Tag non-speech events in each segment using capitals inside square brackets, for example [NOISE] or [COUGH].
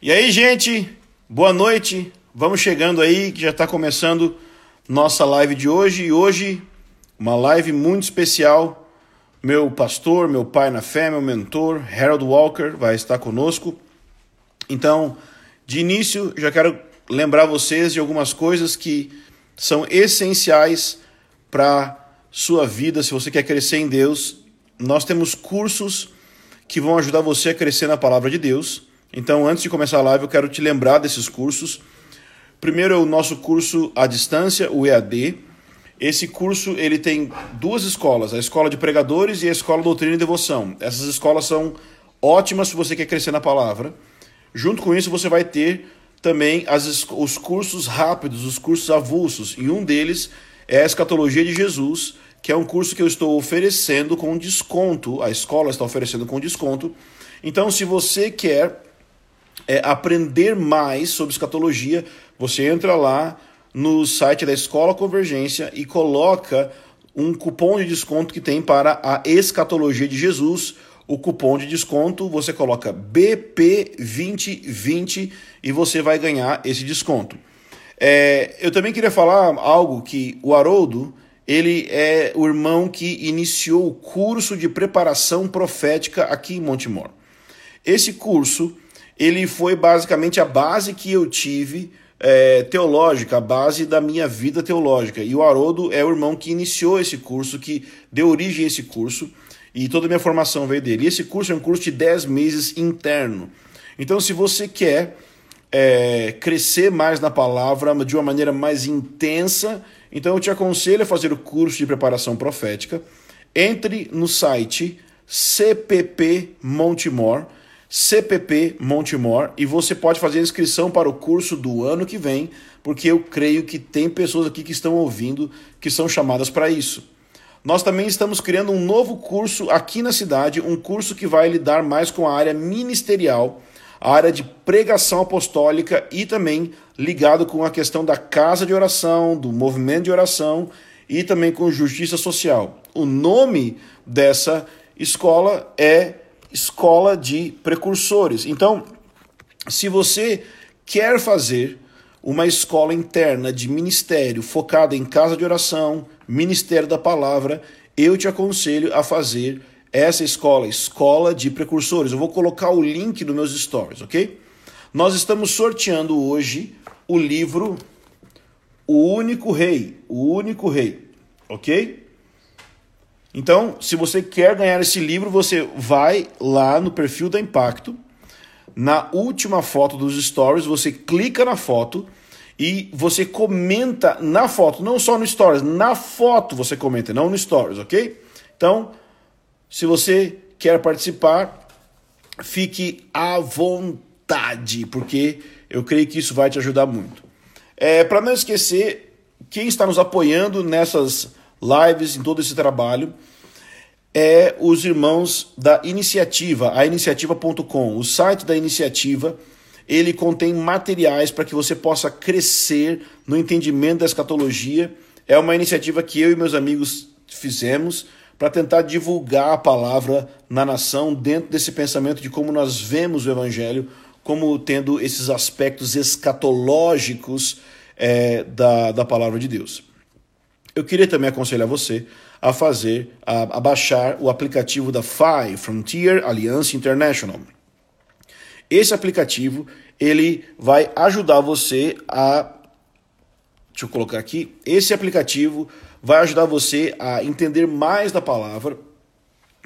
E aí, gente, boa noite. Vamos chegando aí, que já está começando nossa live de hoje. E hoje, uma live muito especial. Meu pastor, meu pai na fé, meu mentor, Harold Walker, vai estar conosco. Então, de início, já quero lembrar vocês de algumas coisas que são essenciais para sua vida, se você quer crescer em Deus. Nós temos cursos que vão ajudar você a crescer na palavra de Deus. Então, antes de começar a live, eu quero te lembrar desses cursos. Primeiro é o nosso curso à distância, o EAD. Esse curso ele tem duas escolas, a escola de pregadores e a escola doutrina e devoção. Essas escolas são ótimas se você quer crescer na palavra. Junto com isso, você vai ter também as, os cursos rápidos, os cursos avulsos. E um deles é a Escatologia de Jesus, que é um curso que eu estou oferecendo com desconto. A escola está oferecendo com desconto. Então, se você quer é, aprender mais sobre escatologia, você entra lá no site da Escola Convergência e coloca um cupom de desconto que tem para a escatologia de Jesus. O cupom de desconto você coloca BP2020 e você vai ganhar esse desconto. É, eu também queria falar algo que o Haroldo ele é o irmão que iniciou o curso de preparação profética aqui em Montemor. Esse curso ele foi basicamente a base que eu tive é, teológica, a base da minha vida teológica. E o Haroldo é o irmão que iniciou esse curso, que deu origem a esse curso, e toda a minha formação veio dele. E esse curso é um curso de 10 meses interno. Então, se você quer é, crescer mais na palavra de uma maneira mais intensa, então eu te aconselho a fazer o curso de preparação profética. Entre no site CPP Montemor CPP Montemor e você pode fazer a inscrição para o curso do ano que vem, porque eu creio que tem pessoas aqui que estão ouvindo que são chamadas para isso. Nós também estamos criando um novo curso aqui na cidade, um curso que vai lidar mais com a área ministerial, a área de pregação apostólica e também ligado com a questão da casa de oração, do movimento de oração e também com justiça social. O nome dessa escola é escola de precursores. Então, se você quer fazer uma escola interna de ministério focada em casa de oração, ministério da palavra, eu te aconselho a fazer essa escola, escola de precursores. Eu vou colocar o link nos meus stories, ok? Nós estamos sorteando hoje o livro O Único Rei, o Único Rei, ok? Então, se você quer ganhar esse livro, você vai lá no perfil da Impacto, na última foto dos stories, você clica na foto e você comenta na foto, não só no stories, na foto você comenta, não no stories, ok? Então, se você quer participar, fique à vontade, porque eu creio que isso vai te ajudar muito. É, Para não esquecer, quem está nos apoiando nessas lives, em todo esse trabalho, é os irmãos da iniciativa, a iniciativa.com. O site da iniciativa, ele contém materiais para que você possa crescer no entendimento da escatologia. É uma iniciativa que eu e meus amigos fizemos para tentar divulgar a palavra na nação dentro desse pensamento de como nós vemos o evangelho como tendo esses aspectos escatológicos é, da, da palavra de Deus. Eu queria também aconselhar você a fazer, a, a baixar o aplicativo da FI, Frontier Alliance International. Esse aplicativo, ele vai ajudar você a Deixa eu colocar aqui. Esse aplicativo vai ajudar você a entender mais da palavra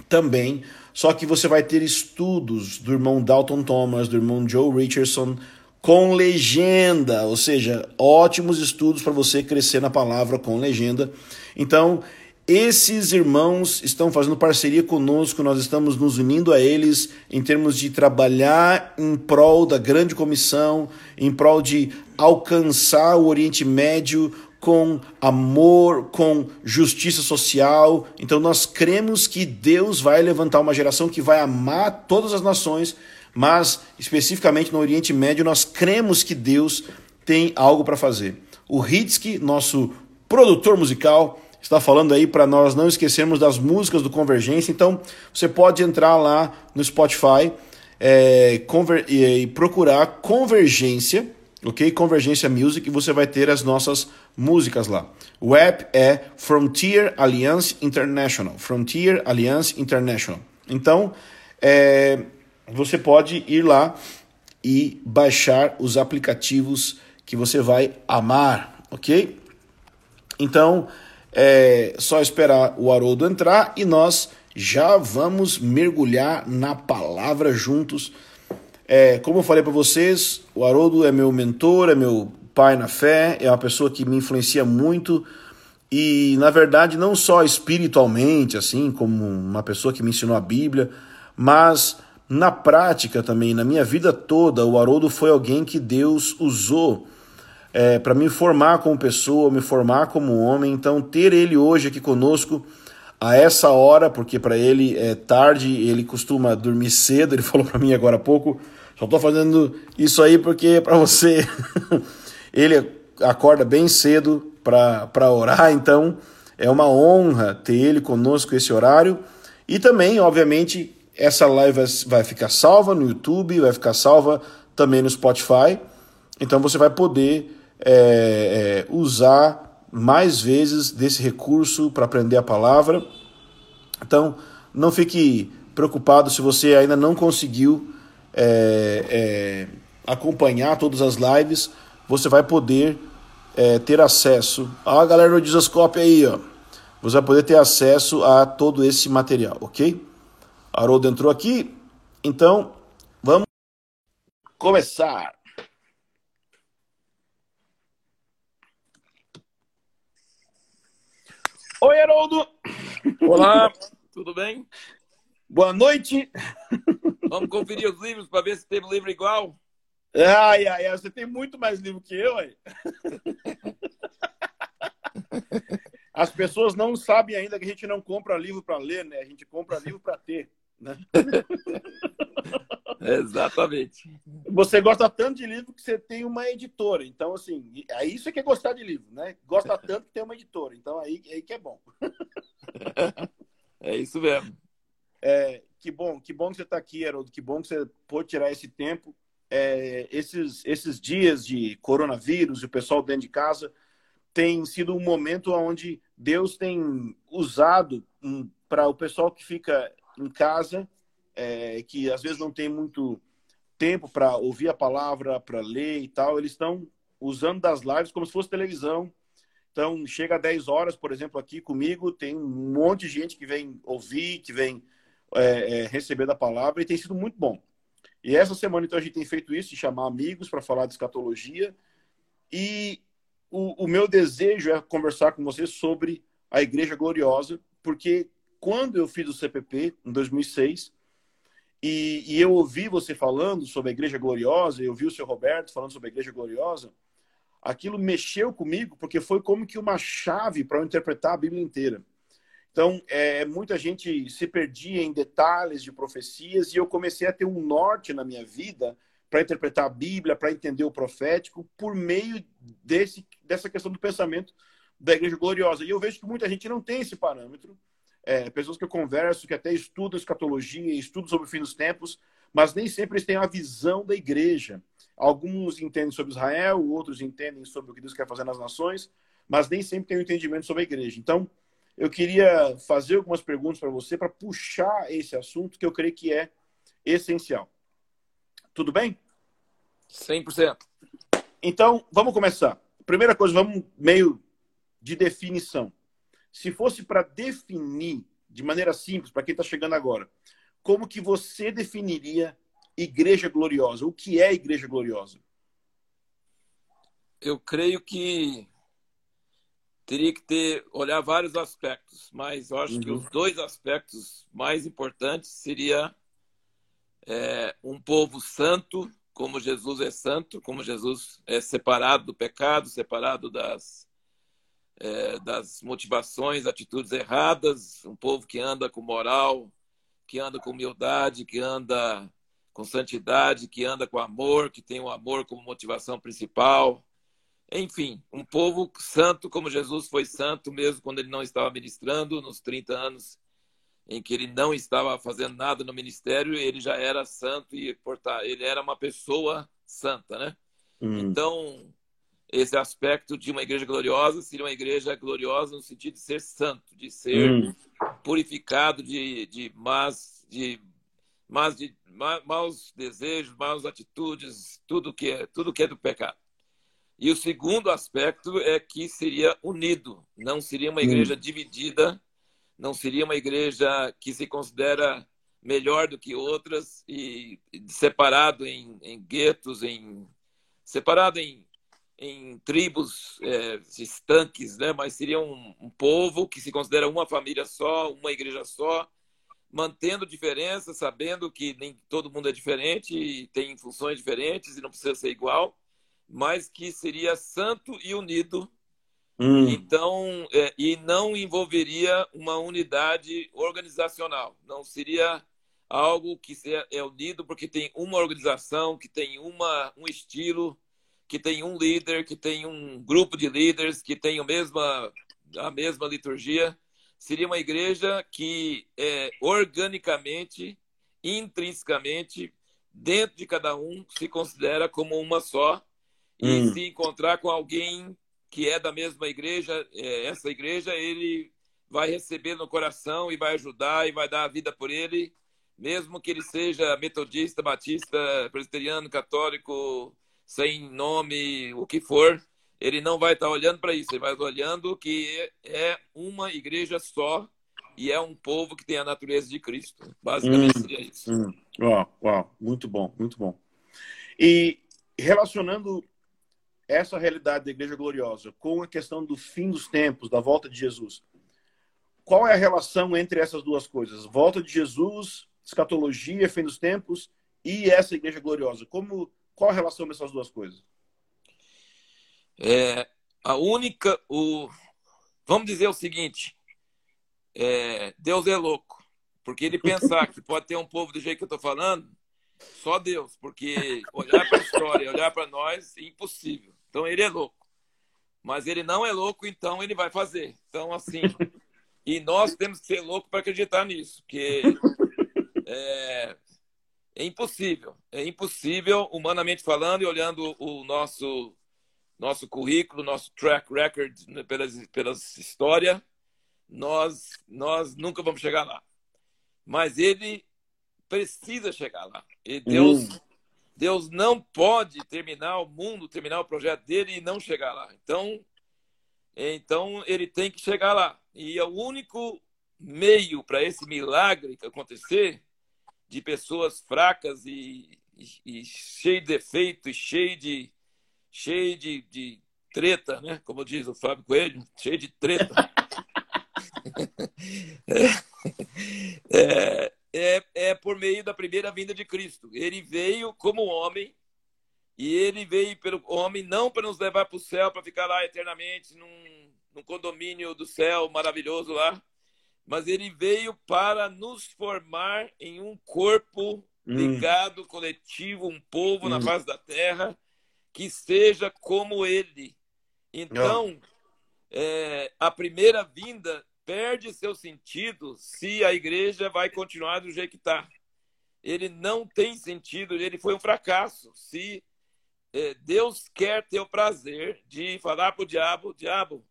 também. Só que você vai ter estudos do irmão Dalton Thomas, do irmão Joe Richardson, com legenda, ou seja, ótimos estudos para você crescer na palavra com legenda. Então, esses irmãos estão fazendo parceria conosco, nós estamos nos unindo a eles em termos de trabalhar em prol da grande comissão, em prol de alcançar o Oriente Médio com amor, com justiça social. Então nós cremos que Deus vai levantar uma geração que vai amar todas as nações mas especificamente no Oriente Médio nós cremos que Deus tem algo para fazer. O Hitsky, nosso produtor musical, está falando aí para nós não esquecermos das músicas do Convergência. Então você pode entrar lá no Spotify, é, conver, e procurar Convergência, ok? Convergência Music, e você vai ter as nossas músicas lá. O app é Frontier Alliance International. Frontier Alliance International. Então, é, você pode ir lá e baixar os aplicativos que você vai amar, ok? Então, é só esperar o Haroldo entrar e nós já vamos mergulhar na palavra juntos. É, como eu falei para vocês, o Haroldo é meu mentor, é meu pai na fé, é uma pessoa que me influencia muito e, na verdade, não só espiritualmente, assim, como uma pessoa que me ensinou a Bíblia, mas na prática também, na minha vida toda, o Haroldo foi alguém que Deus usou é, para me formar como pessoa, me formar como homem. Então, ter ele hoje aqui conosco a essa hora, porque para ele é tarde, ele costuma dormir cedo. Ele [LAUGHS] falou para mim agora há pouco. Só estou fazendo isso aí porque é para você. [LAUGHS] ele acorda bem cedo para orar, então é uma honra ter ele conosco esse horário. E também, obviamente, essa live vai ficar salva no YouTube, vai ficar salva também no Spotify. Então você vai poder é, é, usar mais vezes desse recurso para aprender a palavra. Então, não fique preocupado se você ainda não conseguiu é, é acompanhar todas as lives. Você vai poder é, ter acesso. a galera do Disascope aí, ó. Você vai poder ter acesso a todo esse material, ok? Haroldo entrou aqui, então vamos começar. Oi, Haroldo! Olá, [LAUGHS] tudo bem? Boa noite! [LAUGHS] Vamos conferir os livros para ver se tem livro igual. Ai, ai, ai, você tem muito mais livro que eu, aí. [LAUGHS] As pessoas não sabem ainda que a gente não compra livro para ler, né? A gente compra livro para ter, né? [LAUGHS] Exatamente. Você gosta tanto de livro que você tem uma editora. Então, assim, aí isso é que é gostar de livro, né? Gosta tanto que tem uma editora. Então, aí, aí que é bom. [LAUGHS] É isso mesmo. É, que bom, que bom que você está aqui, Haroldo. Que bom que você pôde tirar esse tempo. É, esses, esses dias de coronavírus e o pessoal dentro de casa tem sido um momento onde Deus tem usado um, para o pessoal que fica em casa é, que às vezes não tem muito tempo para ouvir a palavra, para ler e tal, eles estão usando das lives como se fosse televisão. Então, chega a 10 horas, por exemplo, aqui comigo, tem um monte de gente que vem ouvir, que vem é, é, receber da palavra, e tem sido muito bom. E essa semana, então, a gente tem feito isso, de chamar amigos para falar de escatologia. E o, o meu desejo é conversar com você sobre a Igreja Gloriosa, porque quando eu fiz o CPP, em 2006, e, e, eu ouvi você falando sobre a Igreja Gloriosa, eu ouvi o seu Roberto falando sobre a Igreja Gloriosa, aquilo mexeu comigo, porque foi como que uma chave para eu interpretar a Bíblia inteira. Então, é, muita gente se perdia em detalhes de profecias e eu comecei a ter um norte na minha vida para interpretar a Bíblia, para entender o profético, por meio desse, dessa questão do pensamento da Igreja Gloriosa. E eu vejo que muita gente não tem esse parâmetro é, pessoas que eu converso, que até estudam escatologia, estudam sobre o fim dos tempos, mas nem sempre eles têm a visão da igreja. Alguns entendem sobre Israel, outros entendem sobre o que Deus quer fazer nas nações, mas nem sempre têm o um entendimento sobre a igreja. Então, eu queria fazer algumas perguntas para você para puxar esse assunto que eu creio que é essencial. Tudo bem? 100%. Então, vamos começar. Primeira coisa, vamos meio de definição se fosse para definir de maneira simples para quem está chegando agora, como que você definiria igreja gloriosa? O que é igreja gloriosa? Eu creio que teria que ter olhar vários aspectos, mas eu acho uhum. que os dois aspectos mais importantes seria é, um povo santo, como Jesus é santo, como Jesus é separado do pecado, separado das é, das motivações, atitudes erradas, um povo que anda com moral, que anda com humildade, que anda com santidade, que anda com amor, que tem o amor como motivação principal. Enfim, um povo santo como Jesus foi santo mesmo quando ele não estava ministrando nos 30 anos em que ele não estava fazendo nada no ministério, ele já era santo e portar, ele era uma pessoa santa, né? Hum. Então, esse aspecto de uma igreja gloriosa seria uma igreja gloriosa no sentido de ser santo, de ser hum. purificado de, de más, de, más, de maus desejos, maus atitudes, tudo que é, tudo que é do pecado. E o segundo aspecto é que seria unido, não seria uma igreja hum. dividida não seria uma igreja que se considera melhor do que outras e separado em, em guetos, em, separado em, em tribos é, estanques, né? mas seria um, um, povo que se considera uma família só, uma igreja só, mantendo diferenças, sabendo que nem todo mundo é diferente e tem funções diferentes e não precisa ser igual, mas que seria santo e unido Hum. Então, é, e não envolveria uma unidade organizacional. Não seria algo que é unido porque tem uma organização, que tem uma, um estilo, que tem um líder, que tem um grupo de líderes, que tem a mesma, a mesma liturgia. Seria uma igreja que é, organicamente, intrinsecamente, dentro de cada um, se considera como uma só. E hum. se encontrar com alguém que é da mesma igreja, é, essa igreja, ele vai receber no coração e vai ajudar e vai dar a vida por ele, mesmo que ele seja metodista, batista, presbiteriano, católico, sem nome, o que for, ele não vai estar olhando para isso, ele vai olhando que é uma igreja só e é um povo que tem a natureza de Cristo. Basicamente hum, seria isso. Hum. Uau, uau, muito bom, muito bom. E relacionando essa realidade da Igreja Gloriosa com a questão do fim dos tempos, da volta de Jesus, qual é a relação entre essas duas coisas? Volta de Jesus, escatologia, fim dos tempos e essa Igreja Gloriosa. Como, qual a relação dessas duas coisas? É, a única, o, vamos dizer o seguinte, é, Deus é louco, porque ele pensar que pode ter um povo do jeito que eu estou falando, só Deus, porque olhar para a história, olhar para nós, é impossível. Então ele é louco. Mas ele não é louco, então ele vai fazer. Então, assim. e nós temos que ser loucos para acreditar nisso, porque é, é, impossível. É impossível, humanamente falando, e olhando o nosso, nosso currículo, nosso track record né, pelas, pelas história, nós, nós nunca vamos chegar lá. Mas ele precisa chegar lá. E Deus. Hum Deus não pode terminar o mundo, terminar o projeto dele e não chegar lá. Então, então ele tem que chegar lá. E é o único meio para esse milagre acontecer de pessoas fracas e, e, e cheio de defeito e cheio de cheio de, de treta, né? Como diz o Fábio Coelho, cheio de treta. [LAUGHS] é, é, é, é por meio da primeira vinda de Cristo. Ele veio como homem e ele veio pelo homem não para nos levar para o céu, para ficar lá eternamente num, num condomínio do céu maravilhoso lá, mas ele veio para nos formar em um corpo hum. ligado, coletivo, um povo hum. na face da terra que seja como ele. Então, é, a primeira vinda perde seu sentido se a igreja vai continuar do jeito que está. Ele não tem sentido, ele foi um fracasso. Se é, Deus quer ter o prazer de falar para o diabo: Diabo,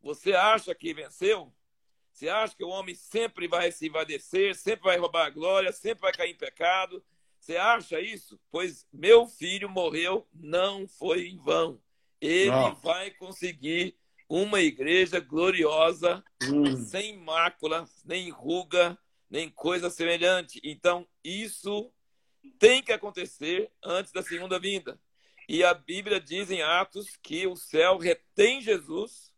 você acha que venceu? Você acha que o homem sempre vai se envadecer, sempre vai roubar a glória, sempre vai cair em pecado? Você acha isso? Pois meu filho morreu, não foi em vão. Ele não. vai conseguir uma igreja gloriosa, hum. sem mácula, nem ruga, nem coisa semelhante. Então, isso tem que acontecer antes da segunda vinda. E a Bíblia diz em Atos que o céu retém Jesus.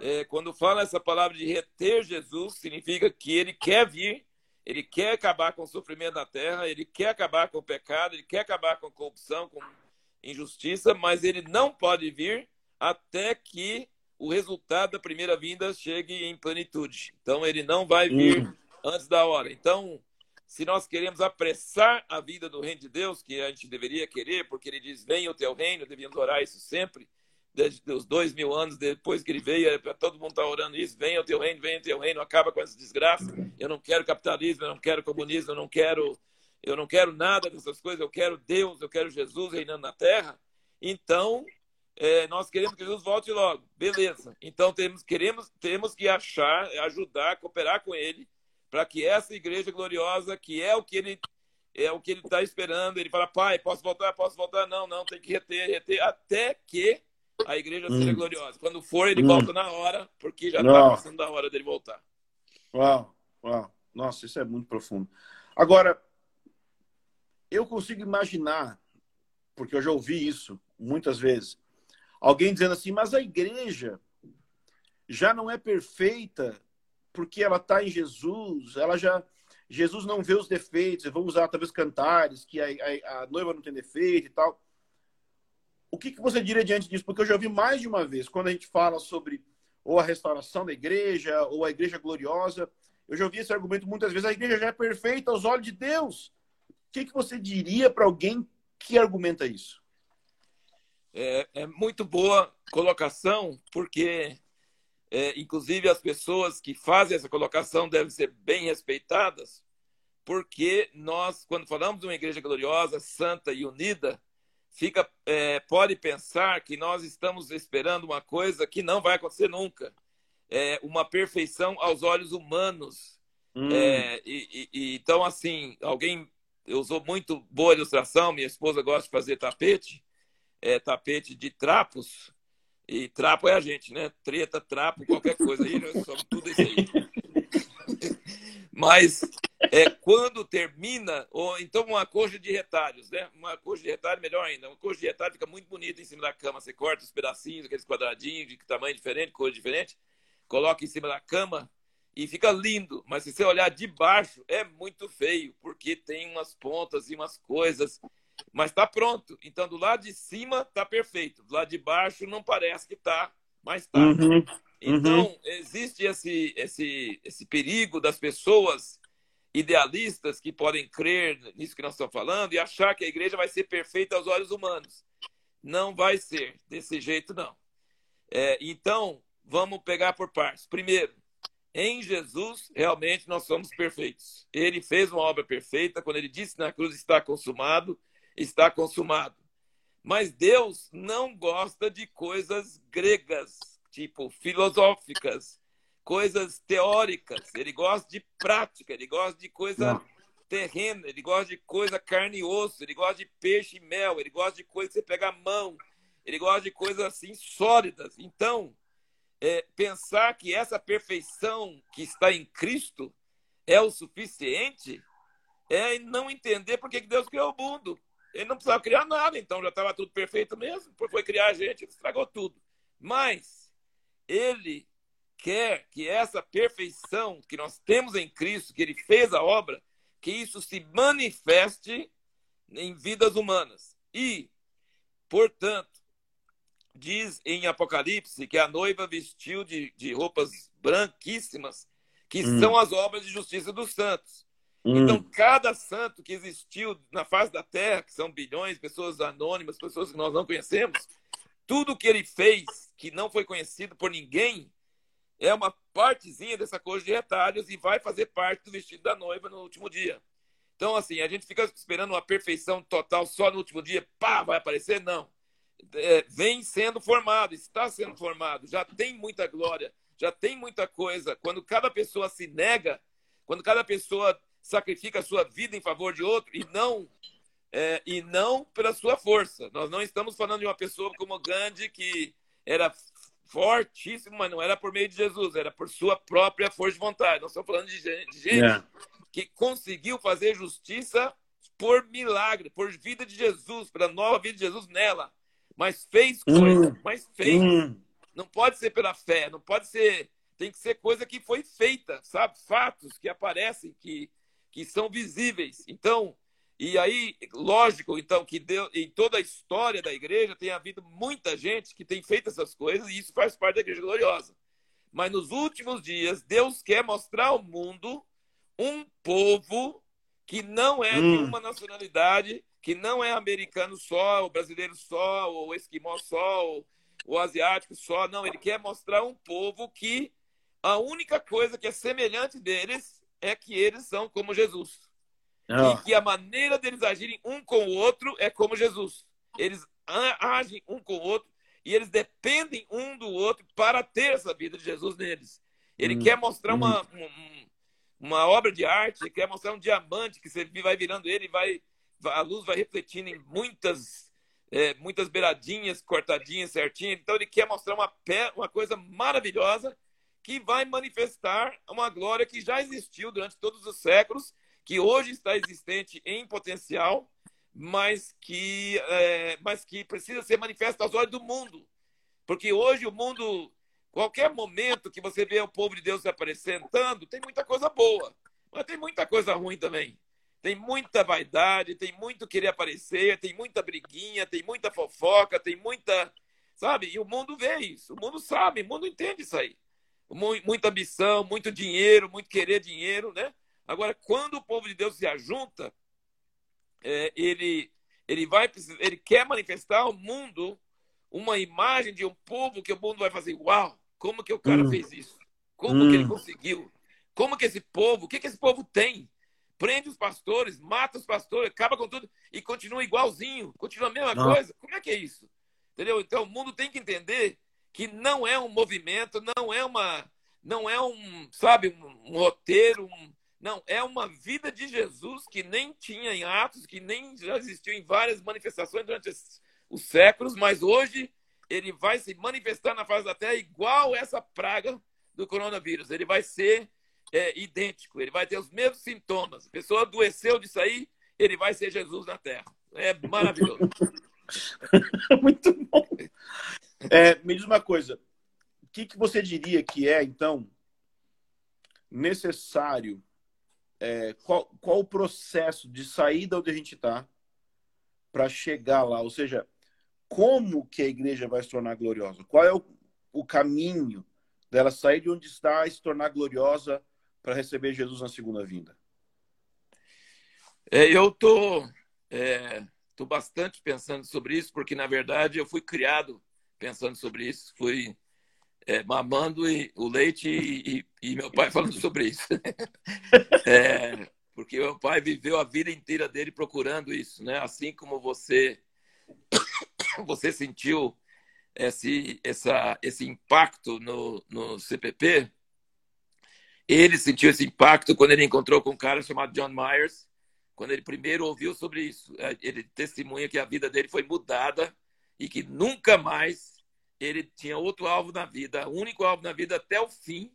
É, quando fala essa palavra de reter Jesus, significa que ele quer vir, ele quer acabar com o sofrimento da terra, ele quer acabar com o pecado, ele quer acabar com a corrupção, com injustiça, mas ele não pode vir até que o resultado da primeira vinda chegue em plenitude. Então, ele não vai vir uhum. antes da hora. Então, se nós queremos apressar a vida do reino de Deus, que a gente deveria querer, porque ele diz: Venha o teu reino, devíamos orar isso sempre. Dos dois mil anos depois que ele veio, para todo mundo estar tá orando isso, venha o teu reino, venha o teu reino, acaba com essa desgraça. Eu não quero capitalismo, eu não quero comunismo, eu não quero, eu não quero nada dessas coisas, eu quero Deus, eu quero Jesus reinando na terra. Então, é, nós queremos que Jesus volte logo. Beleza. Então temos, queremos, temos que achar, ajudar, cooperar com ele, para que essa igreja gloriosa, que é o que ele é o que ele está esperando, ele fala, pai, posso voltar, posso voltar? Não, não, tem que reter, reter, até que a igreja hum. seja gloriosa. Quando for, ele hum. volta na hora, porque já está passando da hora dele voltar. Uau, uau. Nossa, isso é muito profundo. Agora, eu consigo imaginar, porque eu já ouvi isso muitas vezes, Alguém dizendo assim, mas a igreja já não é perfeita porque ela está em Jesus, ela já. Jesus não vê os defeitos, vamos usar talvez cantares, que a, a, a, noiva não tem defeito e tal. O que, que você diria diante disso? Porque eu já ouvi mais de uma vez, quando a gente fala sobre ou a restauração da igreja, ou a igreja gloriosa, eu já ouvi esse argumento muitas vezes, a igreja já é perfeita aos olhos de Deus. O que, que você diria para alguém que argumenta isso? É, é muito boa colocação, porque, é, inclusive, as pessoas que fazem essa colocação devem ser bem respeitadas, porque nós, quando falamos de uma igreja gloriosa, santa e unida, fica é, pode pensar que nós estamos esperando uma coisa que não vai acontecer nunca. É uma perfeição aos olhos humanos. Hum. É, e, e, então, assim, alguém usou muito boa ilustração, minha esposa gosta de fazer tapete, é, tapete de trapos, e trapo é a gente, né? Treta, trapo, qualquer coisa aí, nós somos tudo isso aí. [LAUGHS] Mas é, quando termina, ou então uma coxa de retalhos, né? Uma coxa de retalho, melhor ainda. Uma coxa de retalho fica muito bonita em cima da cama. Você corta os pedacinhos, aqueles quadradinhos de tamanho diferente, cor diferente, coloca em cima da cama e fica lindo. Mas se você olhar de baixo, é muito feio, porque tem umas pontas e umas coisas mas está pronto. Então, do lado de cima está perfeito. Do lado de baixo não parece que está, mas está. Uhum. Então, uhum. existe esse, esse, esse perigo das pessoas idealistas que podem crer nisso que nós estamos falando e achar que a igreja vai ser perfeita aos olhos humanos. Não vai ser desse jeito, não. É, então, vamos pegar por partes. Primeiro, em Jesus, realmente nós somos perfeitos. Ele fez uma obra perfeita. Quando ele disse na cruz está consumado, está consumado. Mas Deus não gosta de coisas gregas, tipo filosóficas, coisas teóricas. Ele gosta de prática, ele gosta de coisa não. terrena, ele gosta de coisa carne e osso, ele gosta de peixe e mel, ele gosta de coisa que você pega a mão, ele gosta de coisas assim sólidas. Então, é, pensar que essa perfeição que está em Cristo é o suficiente é não entender por que Deus criou o mundo. Ele não precisava criar nada, então já estava tudo perfeito mesmo. Foi criar a gente, ele estragou tudo. Mas ele quer que essa perfeição que nós temos em Cristo, que ele fez a obra, que isso se manifeste em vidas humanas. E, portanto, diz em Apocalipse que a noiva vestiu de, de roupas branquíssimas, que hum. são as obras de justiça dos santos. Hum. Então, cada santo que existiu na face da Terra, que são bilhões, pessoas anônimas, pessoas que nós não conhecemos, tudo que ele fez que não foi conhecido por ninguém é uma partezinha dessa coisa de retalhos e vai fazer parte do vestido da noiva no último dia. Então, assim, a gente fica esperando uma perfeição total só no último dia, pá, vai aparecer? Não. É, vem sendo formado, está sendo formado, já tem muita glória, já tem muita coisa. Quando cada pessoa se nega, quando cada pessoa sacrifica a sua vida em favor de outro e não é, e não pela sua força. Nós não estamos falando de uma pessoa como Gandhi que era fortíssimo, mas não era por meio de Jesus, era por sua própria força de vontade. Nós estamos falando de gente, de gente yeah. que conseguiu fazer justiça por milagre, por vida de Jesus, pela nova vida de Jesus nela. Mas fez coisa, mm. mas fez. Mm. Não pode ser pela fé, não pode ser. Tem que ser coisa que foi feita, sabe? Fatos que aparecem, que que são visíveis. Então, e aí, lógico, então, que deu, em toda a história da igreja tem havido muita gente que tem feito essas coisas e isso faz parte da igreja gloriosa. Mas nos últimos dias, Deus quer mostrar ao mundo um povo que não é hum. de uma nacionalidade, que não é americano só, ou brasileiro só, ou esquimó só, ou, o asiático só. Não, ele quer mostrar um povo que a única coisa que é semelhante deles é que eles são como Jesus. Oh. E que a maneira deles agirem um com o outro é como Jesus. Eles agem um com o outro e eles dependem um do outro para ter essa vida de Jesus neles. Ele hum. quer mostrar uma, hum. um, uma obra de arte, ele quer mostrar um diamante que você vai virando ele e vai a luz vai refletindo em muitas é, muitas beiradinhas cortadinhas certinho. Então ele quer mostrar uma, uma coisa maravilhosa que vai manifestar uma glória que já existiu durante todos os séculos, que hoje está existente em potencial, mas que, é, mas que precisa ser manifesta aos olhos do mundo. Porque hoje o mundo, qualquer momento que você vê o povo de Deus se apresentando, tem muita coisa boa, mas tem muita coisa ruim também. Tem muita vaidade, tem muito querer aparecer, tem muita briguinha, tem muita fofoca, tem muita. Sabe? E o mundo vê isso, o mundo sabe, o mundo entende isso aí. Muita ambição, muito dinheiro, muito querer dinheiro, né? Agora, quando o povo de Deus se ajunta, é, ele, ele, vai, ele quer manifestar ao mundo uma imagem de um povo que o mundo vai fazer, uau, como que o cara hum. fez isso? Como hum. que ele hum. conseguiu? Como que esse povo, o que, que esse povo tem? prende os pastores, mata os pastores, acaba com tudo e continua igualzinho, continua a mesma não. coisa. Como é que é isso? Entendeu? Então o mundo tem que entender que não é um movimento, não é uma, não é um, sabe, um, um roteiro, um, não, é uma vida de Jesus que nem tinha em Atos, que nem já existiu em várias manifestações durante os séculos, mas hoje ele vai se manifestar na face da terra igual essa praga do coronavírus. Ele vai ser é, idêntico, ele vai ter os mesmos sintomas. A pessoa adoeceu disso aí, ele vai ser Jesus na Terra. É maravilhoso. [LAUGHS] Muito bom. É, me diz uma coisa. O que, que você diria que é, então, necessário? É, qual, qual o processo de sair da onde a gente está para chegar lá? Ou seja, como que a igreja vai se tornar gloriosa? Qual é o, o caminho dela sair de onde está e se tornar gloriosa para receber Jesus na segunda vinda? É, eu tô, é, tô bastante pensando sobre isso, porque na verdade eu fui criado pensando sobre isso, fui é, mamando e, o leite e, e, e, meu pai [LAUGHS] falando sobre isso. [LAUGHS] é, porque meu pai viveu a vida inteira dele procurando isso, né? Assim como você [COUGHS] você sentiu esse, essa, esse impacto no, no CPP, ele sentiu esse impacto quando ele encontrou com um cara chamado John Myers, quando ele primeiro ouviu sobre isso. É, ele testemunha que a vida dele foi mudada e que nunca mais ele tinha outro alvo na vida. O único alvo na vida até o fim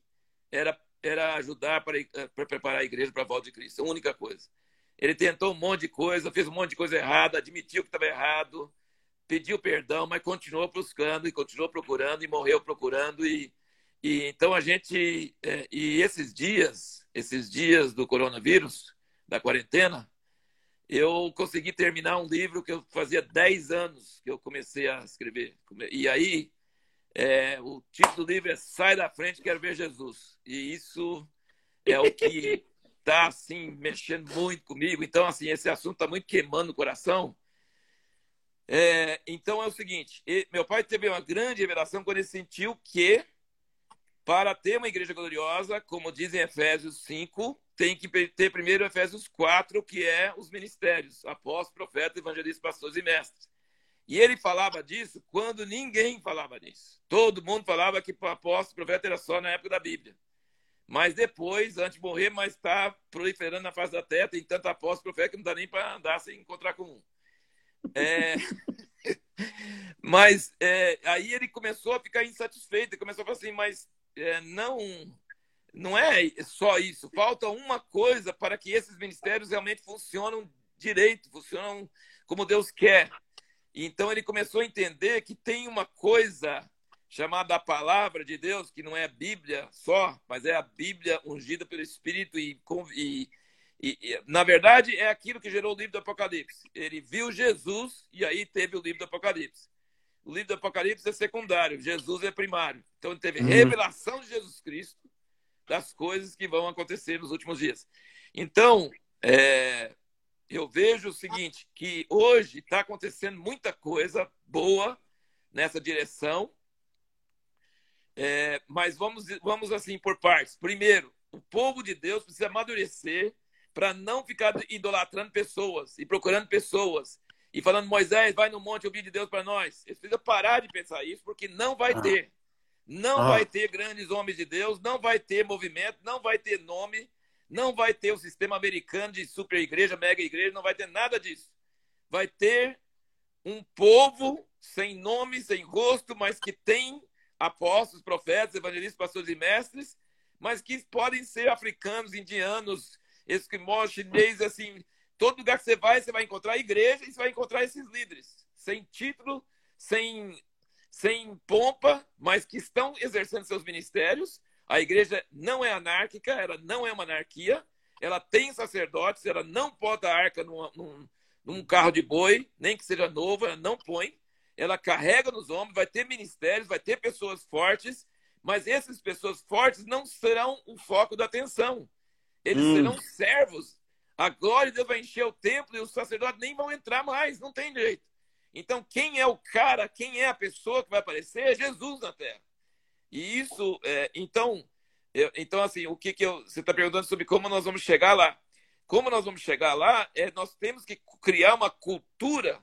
era, era ajudar para, eh, para preparar a igreja para a volta de Cristo. A única coisa. Ele tentou um monte de coisa, fez um monte de coisa errada, admitiu que estava errado, pediu perdão, mas continuou buscando e continuou procurando e morreu procurando e e então a gente é, e esses dias, esses dias do coronavírus, da quarentena, eu consegui terminar um livro que eu fazia 10 anos que eu comecei a escrever. E aí é, o título do livro é Sai da frente, quero ver Jesus. E isso é o que está assim mexendo muito comigo. Então assim esse assunto está muito queimando o coração. É, então é o seguinte: meu pai teve uma grande revelação quando ele sentiu que para ter uma igreja gloriosa, como diz em Efésios 5, tem que ter primeiro Efésios 4, que é os ministérios, apóstolos, profetas, evangelistas, pastores e mestres. E ele falava disso quando ninguém falava disso. Todo mundo falava que apóstolo, profeta era só na época da Bíblia. Mas depois, antes de morrer, mas está proliferando na face da terra, tem tanto apóstolo, profeta que não dá nem para andar sem encontrar com um. É... [LAUGHS] mas é... aí ele começou a ficar insatisfeito, ele começou a falar assim, mas é, não não é só isso. Falta uma coisa para que esses ministérios realmente funcionem direito, funcionam como Deus quer. Então ele começou a entender que tem uma coisa chamada a palavra de Deus, que não é a Bíblia só, mas é a Bíblia ungida pelo Espírito e, e, e, na verdade é aquilo que gerou o livro do Apocalipse. Ele viu Jesus e aí teve o livro do Apocalipse o livro do Apocalipse é secundário, Jesus é primário. Então ele teve uhum. revelação de Jesus Cristo das coisas que vão acontecer nos últimos dias. Então, é, eu vejo o seguinte, que hoje está acontecendo muita coisa boa nessa direção, É, mas vamos, vamos assim por partes. Primeiro, o povo de Deus precisa amadurecer para não ficar idolatrando pessoas e procurando pessoas e falando, Moisés, vai no monte ouvir de Deus para nós. Eles precisam parar de pensar isso, porque não vai ah. ter. Não ah. vai ter grandes homens de Deus, não vai ter movimento, não vai ter nome, não vai ter o sistema americano de super igreja, mega igreja, não vai ter nada disso. Vai ter um povo sem nome, sem rosto, mas que tem apóstolos, profetas, evangelistas, pastores e mestres, mas que podem ser africanos, indianos, esquimós, chineses, assim. Todo lugar que você vai, você vai encontrar igreja e você vai encontrar esses líderes, sem título, sem, sem pompa, mas que estão exercendo seus ministérios. A igreja não é anárquica, ela não é uma anarquia, ela tem sacerdotes, ela não bota arca num, num, num carro de boi, nem que seja novo, ela não põe ela carrega nos ombros, vai ter ministérios, vai ter pessoas fortes, mas essas pessoas fortes não serão o foco da atenção. Eles hum. serão servos. A glória de Deus vai encher o templo e os sacerdotes nem vão entrar mais, não tem jeito. Então, quem é o cara, quem é a pessoa que vai aparecer é Jesus na terra. E isso, é, então, eu, então assim, o que, que eu, você está perguntando sobre como nós vamos chegar lá? Como nós vamos chegar lá? É, nós temos que criar uma cultura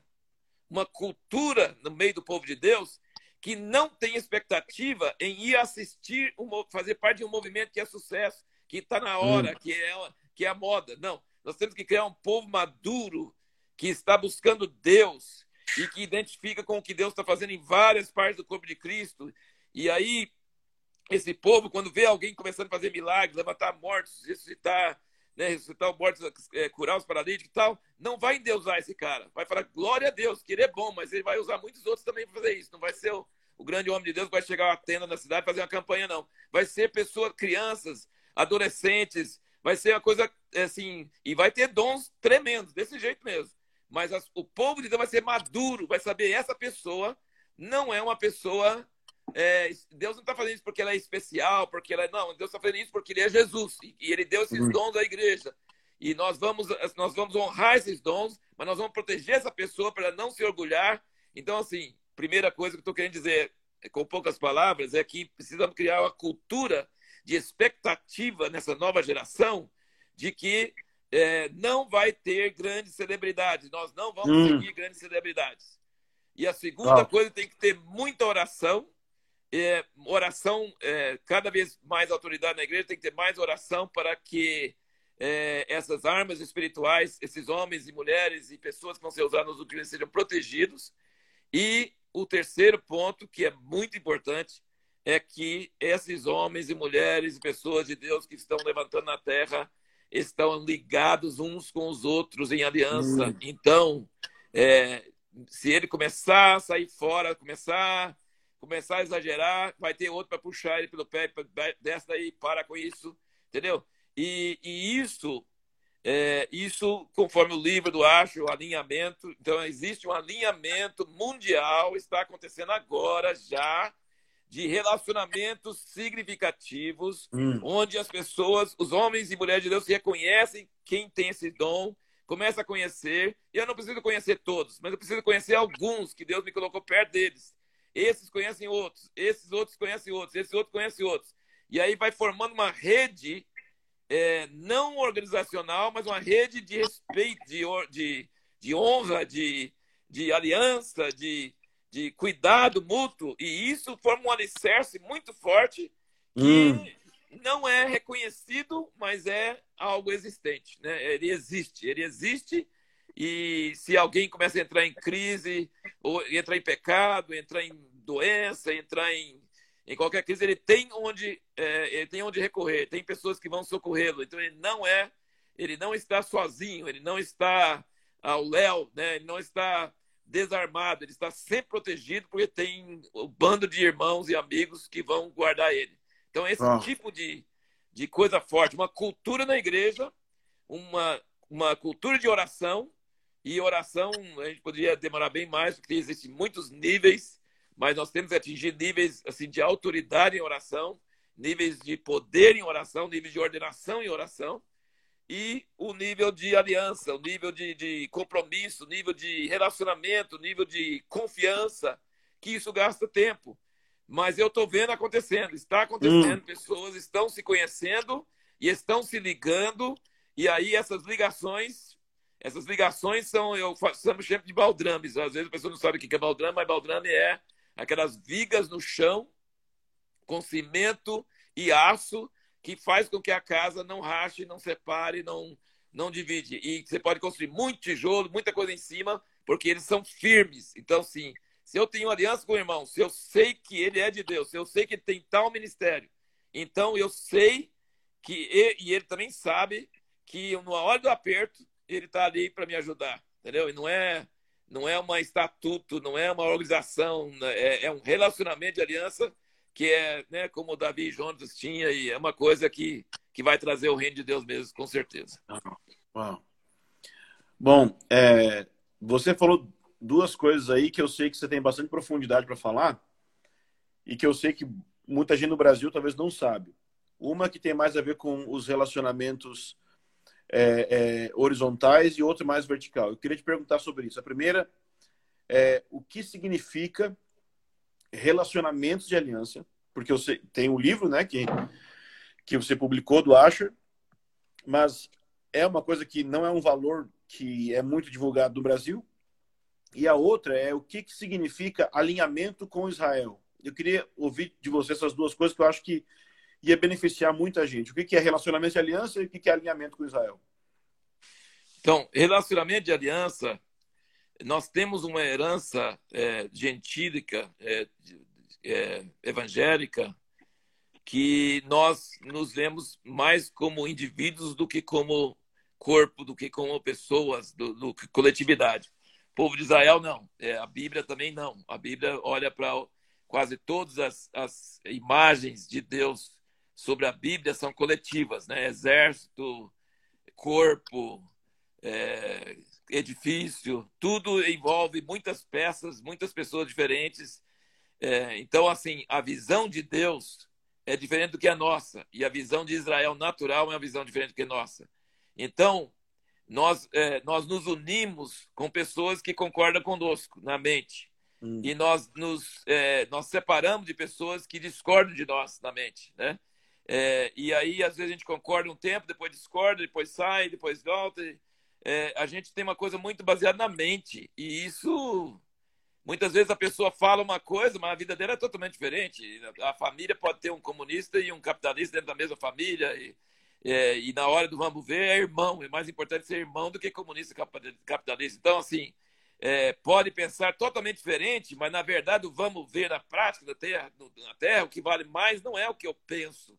uma cultura no meio do povo de Deus que não tem expectativa em ir assistir, fazer parte de um movimento que é sucesso, que está na hora, hum. que, é, que é a moda. Não, nós temos que criar um povo maduro que está buscando Deus e que identifica com o que Deus está fazendo em várias partes do corpo de Cristo. E aí, esse povo, quando vê alguém começando a fazer milagres, levantar mortos, ressuscitar, né, ressuscitar o morto, é, curar os paralíticos e tal, não vai endeusar esse cara. Vai falar, glória a Deus, que ele é bom, mas ele vai usar muitos outros também para fazer isso. Não vai ser o, o, grande homem de Deus que vai chegar a tenda na cidade e fazer uma campanha, não. Vai ser pessoas, crianças, adolescentes, vai ser uma coisa assim, e vai ter dons tremendos, desse jeito mesmo. Mas as, o povo de Deus vai ser maduro, vai saber essa pessoa não é uma pessoa é, Deus não está fazendo isso porque ela é especial, porque ela é. Não, Deus está fazendo isso porque ele é Jesus. E, e ele deu esses uhum. dons à igreja. E nós vamos, nós vamos honrar esses dons, mas nós vamos proteger essa pessoa para ela não se orgulhar. Então, assim, primeira coisa que eu estou querendo dizer, com poucas palavras, é que precisamos criar uma cultura de expectativa nessa nova geração de que é, não vai ter grandes celebridades. Nós não vamos hum. seguir grandes celebridades. E a segunda ah. coisa tem que ter muita oração é, oração, é, cada vez mais autoridade na igreja tem que ter mais oração para que é, essas armas espirituais, esses homens e mulheres e pessoas que vão ser usadas nos últimos sejam protegidos. E o terceiro ponto, que é muito importante, é que esses homens e mulheres e pessoas de Deus que estão levantando na terra estão ligados uns com os outros em aliança. Hum. Então, é, se ele começar a sair fora, começar começar a exagerar, vai ter outro para puxar ele pelo pé, desce daí, para com isso, entendeu? E, e isso, é, isso, conforme o livro do Acho, o alinhamento, então existe um alinhamento mundial, está acontecendo agora já, de relacionamentos significativos, hum. onde as pessoas, os homens e mulheres de Deus, reconhecem quem tem esse dom, começa a conhecer. E eu não preciso conhecer todos, mas eu preciso conhecer alguns que Deus me colocou perto deles. Esses conhecem outros, esses outros conhecem outros, esses outros conhecem outros. E aí vai formando uma rede é, não organizacional, mas uma rede de respeito, de, de, de honra, de, de aliança, de, de cuidado mútuo. E isso forma um alicerce muito forte que hum. não é reconhecido, mas é algo existente. Né? Ele existe, ele existe e se alguém começa a entrar em crise, ou entrar em pecado, entrar em doença, entrar em, em qualquer crise, ele tem onde é, ele tem onde recorrer, tem pessoas que vão socorrê-lo. Então ele não é, ele não está sozinho, ele não está ao léu, né? Ele não está desarmado, ele está sempre protegido porque tem o um bando de irmãos e amigos que vão guardar ele. Então esse ah. tipo de, de coisa forte, uma cultura na igreja, uma uma cultura de oração e oração, a gente poderia demorar bem mais, porque existem muitos níveis, mas nós temos que atingir níveis assim, de autoridade em oração, níveis de poder em oração, níveis de ordenação em oração, e o nível de aliança, o nível de, de compromisso, o nível de relacionamento, o nível de confiança, que isso gasta tempo. mas eu estou vendo acontecendo, está acontecendo, hum. pessoas estão se conhecendo e estão se ligando, e aí essas ligações, essas ligações são, eu chamo sempre de baldrames. Às vezes a pessoa não sabe o que é baldrame, mas baldrame é aquelas vigas no chão com cimento e aço que faz com que a casa não rache, não separe, não, não divide. E você pode construir muito tijolo, muita coisa em cima, porque eles são firmes. Então, sim, se eu tenho aliança com o irmão, se eu sei que ele é de Deus, se eu sei que ele tem tal ministério, então eu sei que e ele também sabe que na hora do aperto ele está ali para me ajudar, entendeu? E não é não é uma estatuto, não é uma organização, né? é, é um relacionamento de aliança que é, né, como o Davi Jonas tinha, e é uma coisa que, que vai trazer o reino de Deus mesmo, com certeza. Uau. Bom, é, você falou duas coisas aí que eu sei que você tem bastante profundidade para falar e que eu sei que muita gente no Brasil talvez não sabe. Uma que tem mais a ver com os relacionamentos é, é, horizontais e outra mais vertical. Eu queria te perguntar sobre isso. A primeira é o que significa relacionamentos de aliança, porque sei, tem um livro, né, que que você publicou do Asher, mas é uma coisa que não é um valor que é muito divulgado no Brasil. E a outra é o que, que significa alinhamento com Israel. Eu queria ouvir de você essas duas coisas que eu acho que ia beneficiar muita gente. O que, é relacionamento de aliança e o que, que é alinhamento com Israel? Então, relacionamento de aliança nós temos uma herança é, gentílica, é, é, evangélica, que nós nos vemos mais como indivíduos do que como corpo, do que como pessoas, do, do que coletividade. O povo de Israel, não. É, a Bíblia também não. A Bíblia olha para quase todas as, as, imagens de Deus sobre a Bíblia são coletivas, né? Exército, corpo, é, edifício, tudo envolve muitas peças, muitas pessoas diferentes. É, então, assim, a visão de Deus é diferente do que a nossa, e a visão de Israel natural é uma visão diferente do que a nossa. Então, nós, é, nós nos unimos com pessoas que concordam conosco na mente. Hum. E nós nos é, nós separamos de pessoas que discordam de nós na mente, né? É, e aí, às vezes, a gente concorda um tempo, depois discorda, depois sai, depois volta. É, a gente tem uma coisa muito baseada na mente. E isso, muitas vezes a pessoa fala uma coisa, mas a vida dela é totalmente diferente. A família pode ter um comunista e um capitalista dentro da mesma família. E, é, e na hora do vamos ver, é irmão. É mais importante ser irmão do que comunista capitalista. Então, assim, é, pode pensar totalmente diferente, mas na verdade o vamos ver na prática da terra, na terra, o que vale mais não é o que eu penso,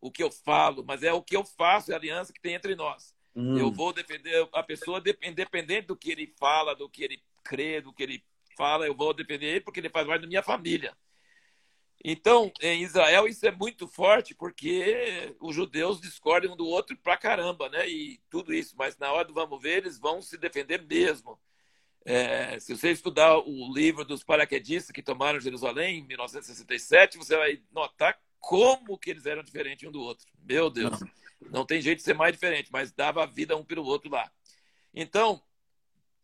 o que eu falo, mas é o que eu faço, é a aliança que tem entre nós. Hum. Eu vou defender a pessoa independente do que ele fala, do que ele crê, do que ele fala, eu vou defender ele porque ele faz parte da minha família. Então, em Israel isso é muito forte porque os judeus discordam um do outro pra caramba, né? E tudo isso, mas na hora do vamos ver, eles vão se defender mesmo. É, se você estudar o livro dos paraquedistas que tomaram Jerusalém em 1967, você vai notar como que eles eram diferentes um do outro. Meu Deus. Não. Não tem jeito de ser mais diferente, mas dava vida um pelo outro lá. Então,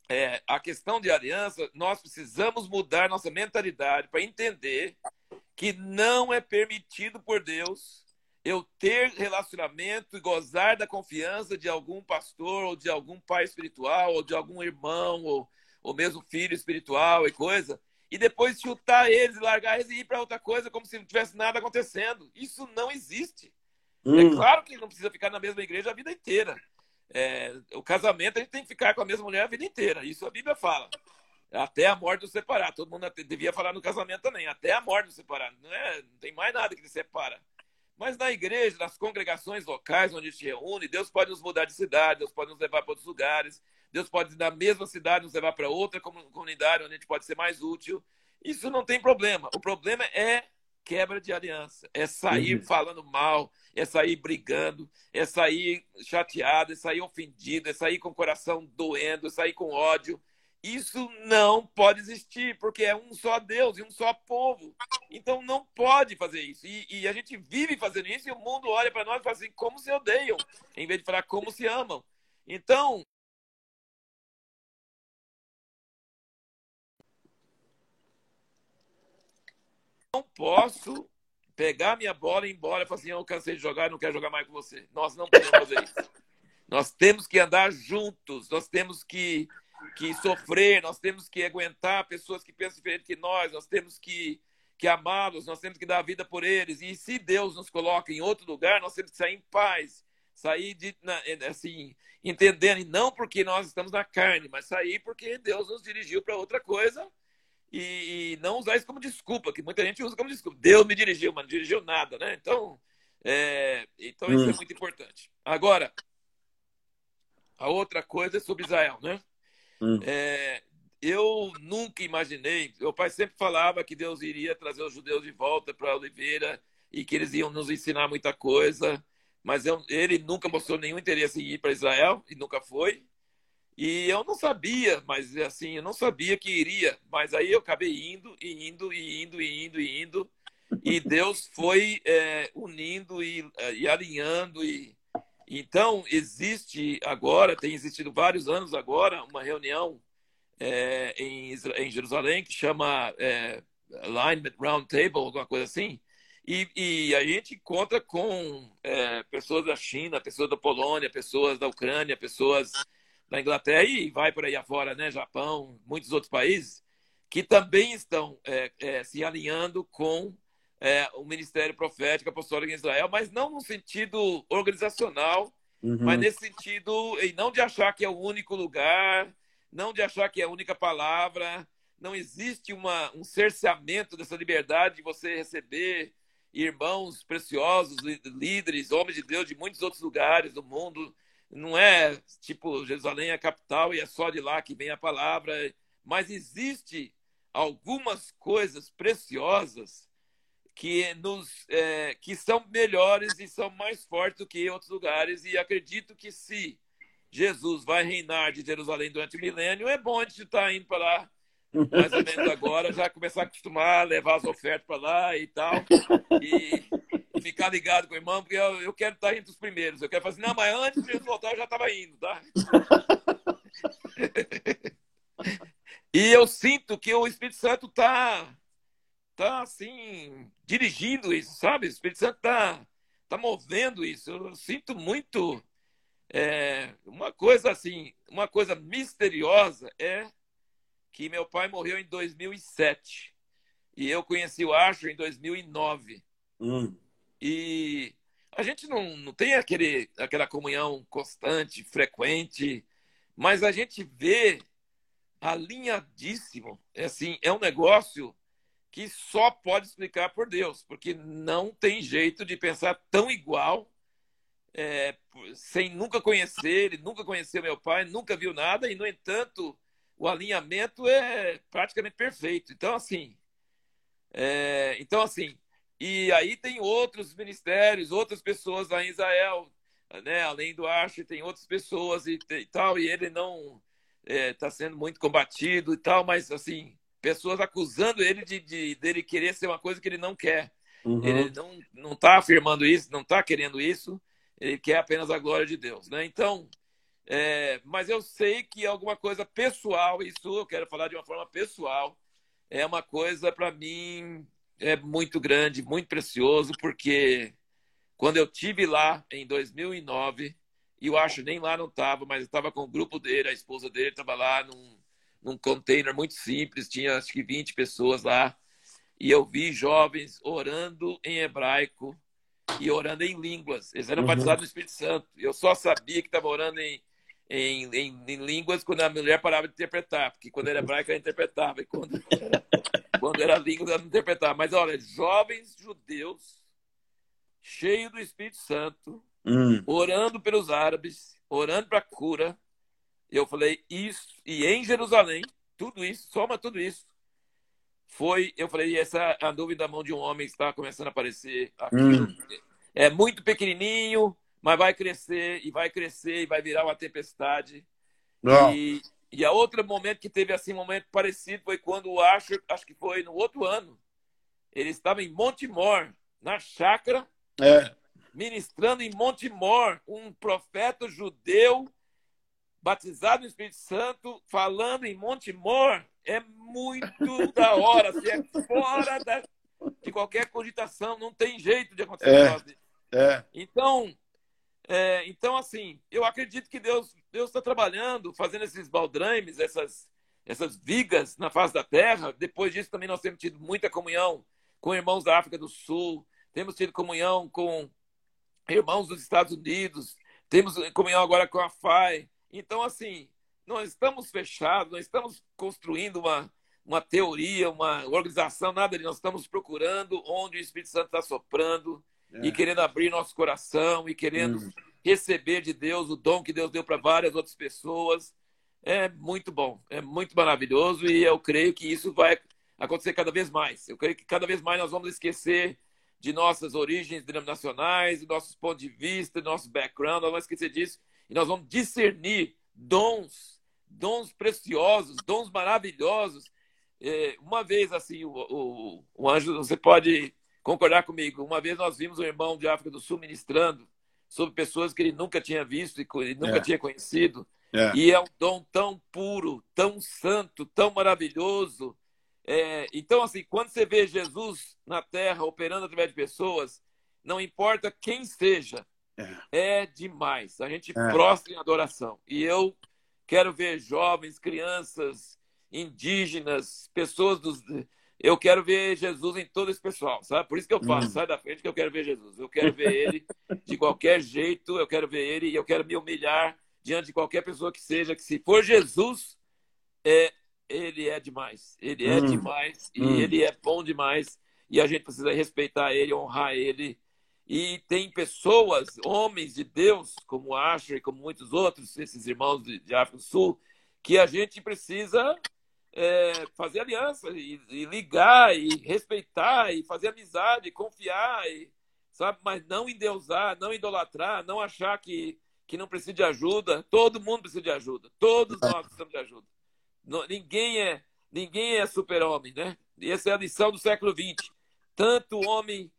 é, a questão de aliança, nós precisamos mudar nossa mentalidade para entender que não é permitido por Deus eu ter relacionamento e gozar da confiança de algum pastor, ou de algum pai espiritual, ou de algum irmão, ou, ou mesmo filho espiritual e coisa, e depois chutar eles, largar eles e ir para outra coisa como se não tivesse nada acontecendo. Isso não existe. É hum. É claro que não precisa ficar na mesma igreja a vida inteira. É, o casamento a gente tem que ficar com a mesma mulher a vida inteira. Isso a Bíblia fala. Até a morte do separar. Todo mundo devia falar no casamento também. Até a morte do separar. Não, é, não tem mais nada que separa. Mas na igreja, nas congregações locais onde a gente reúne, Deus pode nos mudar de cidade, Deus pode nos levar para outros lugares, Deus pode, na mesma cidade, nos levar para outra comunidade onde a gente pode ser mais útil. Isso não tem problema. O problema é quebra de aliança. É sair uhum. falando mal, é sair brigando, é sair chateado, é sair ofendido, é sair com o coração doendo, é sair com ódio. Isso não pode existir, porque é um só Deus e um só povo. Então não pode fazer isso. E, e a gente vive fazendo isso e o mundo olha para nós e fala assim, como se odeiam, em vez de falar como se amam. Então, posso pegar minha bola e ir embora e falar assim: eu cansei de jogar, não quero jogar mais com você. Nós não podemos fazer isso. Nós temos que andar juntos, nós temos que, que sofrer, nós temos que aguentar pessoas que pensam diferente que nós, nós temos que, que amá-los, nós temos que dar a vida por eles. E se Deus nos coloca em outro lugar, nós temos que sair em paz, sair de, assim, entendendo, e não porque nós estamos na carne, mas sair porque Deus nos dirigiu para outra coisa e, e, não usar isso como desculpa, que muita gente usa como desculpa. Deus me dirigiu, mas não dirigiu nada, né? Então, é, então isso é hum. muito importante. Agora, a outra coisa é sobre Israel, né? Hum. É, eu nunca imaginei, meu pai sempre falava que Deus iria trazer os judeus de volta para a Oliveira e que eles iam nos ensinar muita coisa, mas eu, ele nunca mostrou nenhum interesse em ir para Israel e nunca foi. E eu não sabia, mas assim, eu não sabia que iria. Mas aí eu acabei indo, e indo, e indo, e indo, e indo. E Deus foi é, unindo e, é, e alinhando. E... Então, existe agora, tem existido vários anos agora, uma reunião é, em, em Jerusalém que chama é, Alignment Round Table, alguma coisa assim. E, e, a gente encontra com é, pessoas da China, pessoas da Polônia, pessoas da Ucrânia, pessoas da Inglaterra e vai por aí afora, né? Japão, muitos outros países, que também estão é, é, se alinhando com é, o Ministério Profético Apostólico em Israel, mas não no sentido organizacional, uhum. mas nesse sentido, e não de achar que é o único lugar, não de achar que é a única palavra, não existe uma, um cerceamento dessa liberdade de você receber irmãos preciosos, líderes, homens de Deus de muitos outros lugares do mundo, não é tipo Jerusalém é a capital e é só de lá que vem a palavra, mas existe algumas coisas preciosas que nos é, que são melhores e são mais fortes do que em outros lugares. E acredito que se Jesus vai reinar de Jerusalém durante o milênio é bom a gente estar tá indo para lá mais ou menos agora já começar a acostumar levar as ofertas para lá e tal. E ficar ligado com o irmão, porque eu, eu quero estar entre os primeiros. Eu quero fazer, assim, não, mas antes de voltar eu já estava indo, tá? [LAUGHS] e eu sinto que o Espírito Santo está tá assim dirigindo isso, sabe? O Espírito Santo está tá movendo isso. Eu sinto muito é, uma coisa assim, uma coisa misteriosa é que meu pai morreu em 2007 e eu conheci o Archer em 2009. Hum. E a gente não, não tem aquele, aquela comunhão constante, frequente, mas a gente vê alinhadíssimo. É assim, é um negócio que só pode explicar por Deus, porque não tem jeito de pensar tão igual é, sem nunca conhecer ele, nunca conheceu meu pai, nunca viu nada, e, no entanto, o alinhamento é praticamente perfeito. Então, assim, é, então, assim e aí tem outros ministérios, outras pessoas lá em Israel, né? além do Arche, tem outras pessoas e, e tal, e ele não está é, sendo muito combatido e tal, mas assim, pessoas acusando ele de, de dele querer ser uma coisa que ele não quer. Uhum. Ele não não está afirmando isso, não está querendo isso, ele quer apenas a glória de Deus, né? Então, é, mas eu sei que alguma coisa pessoal, isso eu quero falar de uma forma pessoal, é uma coisa para mim é muito grande, muito precioso, porque quando eu tive lá em 2009, e eu acho nem lá não estava, mas estava com o grupo dele, a esposa dele estava lá num, num container muito simples, tinha acho que 20 pessoas lá, e eu vi jovens orando em hebraico e orando em línguas. Eles eram uhum. batizados no Espírito Santo. Eu só sabia que estava orando em, em, em, em, línguas quando a mulher parava de interpretar, porque quando era hebraico ela interpretava, e quando quando era língua, ela não interpretava. Mas olha, jovens judeus, cheios do Espírito Santo, hum. orando pelos árabes, orando para cura. Eu falei, isso, e em Jerusalém, tudo isso, soma tudo isso. Foi, eu falei, essa a dúvida da mão de um homem está começando a aparecer aqui. Hum. É muito pequenininho, mas vai crescer, e vai crescer, e vai virar uma tempestade. E, e a outro momento que teve assim um momento parecido foi quando o Asher, acho que foi no outro ano, ele estava em Montemor, na chácara, é. ministrando em Montemor, um profeta judeu batizado no Espírito Santo, falando em Montemor, é muito da hora, assim, é fora da, de qualquer cogitação. Não tem jeito de acontecer é, É. Então, é, então, assim, eu acredito que Deus Deus está trabalhando, fazendo esses baldrames, essas, essas vigas na face da terra. Depois disso, também nós temos tido muita comunhão com irmãos da África do Sul, temos tido comunhão com irmãos dos Estados Unidos, temos comunhão agora com a FAI. Então, assim, nós estamos fechados, nós estamos construindo uma, uma teoria, uma organização, nada de nós estamos procurando onde o Espírito Santo está soprando é. e querendo abrir nosso coração e querendo hum. Receber de Deus o dom que Deus deu para várias outras pessoas. É muito bom, é muito maravilhoso e eu creio que isso vai acontecer cada vez mais. Eu creio que cada vez mais nós vamos esquecer de nossas origens denominacionais, de nossos pontos de vista, de nosso background, nós vamos esquecer disso e nós vamos discernir dons, dons preciosos, dons maravilhosos. É, uma vez, assim, o, o, o anjo, você pode concordar comigo, uma vez nós vimos um irmão de África do Sul ministrando sobre pessoas que ele nunca tinha visto e ele nunca é. tinha conhecido. É. E é um dom tão puro, tão santo, tão maravilhoso. É, então, assim, quando você vê Jesus na terra operando através de pessoas, não importa quem seja, é, é demais. A gente é. prostra em adoração. E eu quero ver jovens, crianças, indígenas, pessoas dos. Eu quero ver Jesus em todo esse pessoal, sabe? Por isso que eu falo, hum. sai da frente que eu quero ver Jesus. Eu quero ver ele de qualquer jeito, eu quero ver ele e eu quero me humilhar diante de qualquer pessoa que seja, que se for Jesus, é, ele é demais. Ele é hum. demais e hum. ele é bom demais. E a gente precisa respeitar ele, honrar ele e tem pessoas, homens de Deus, como Asher e como muitos outros, esses irmãos de, de África do Sul, que a gente precisa é, fazer aliança e, e, ligar e respeitar e fazer amizade, confiar, e, sabe? Mas não endeusar, não idolatrar, não achar que, que não precisa de ajuda. Todo mundo precisa de ajuda. Todos nós precisamos de ajuda. Não, ninguém é ninguém é super-homem, né? E essa é a lição do século XX. Tanto homem